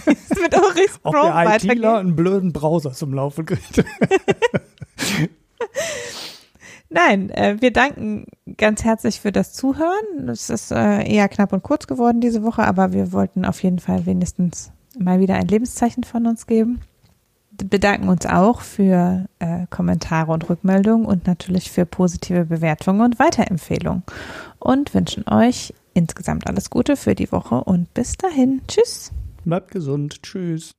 wie (laughs) es mit Ulrichs Ob der ITler einen blöden Browser zum Laufen kriegt. (laughs) Nein, äh, wir danken ganz herzlich für das Zuhören. Es ist äh, eher knapp und kurz geworden diese Woche, aber wir wollten auf jeden Fall wenigstens mal wieder ein Lebenszeichen von uns geben. Bedanken uns auch für äh, Kommentare und Rückmeldungen und natürlich für positive Bewertungen und Weiterempfehlungen und wünschen euch insgesamt alles Gute für die Woche und bis dahin. Tschüss. Bleibt gesund. Tschüss.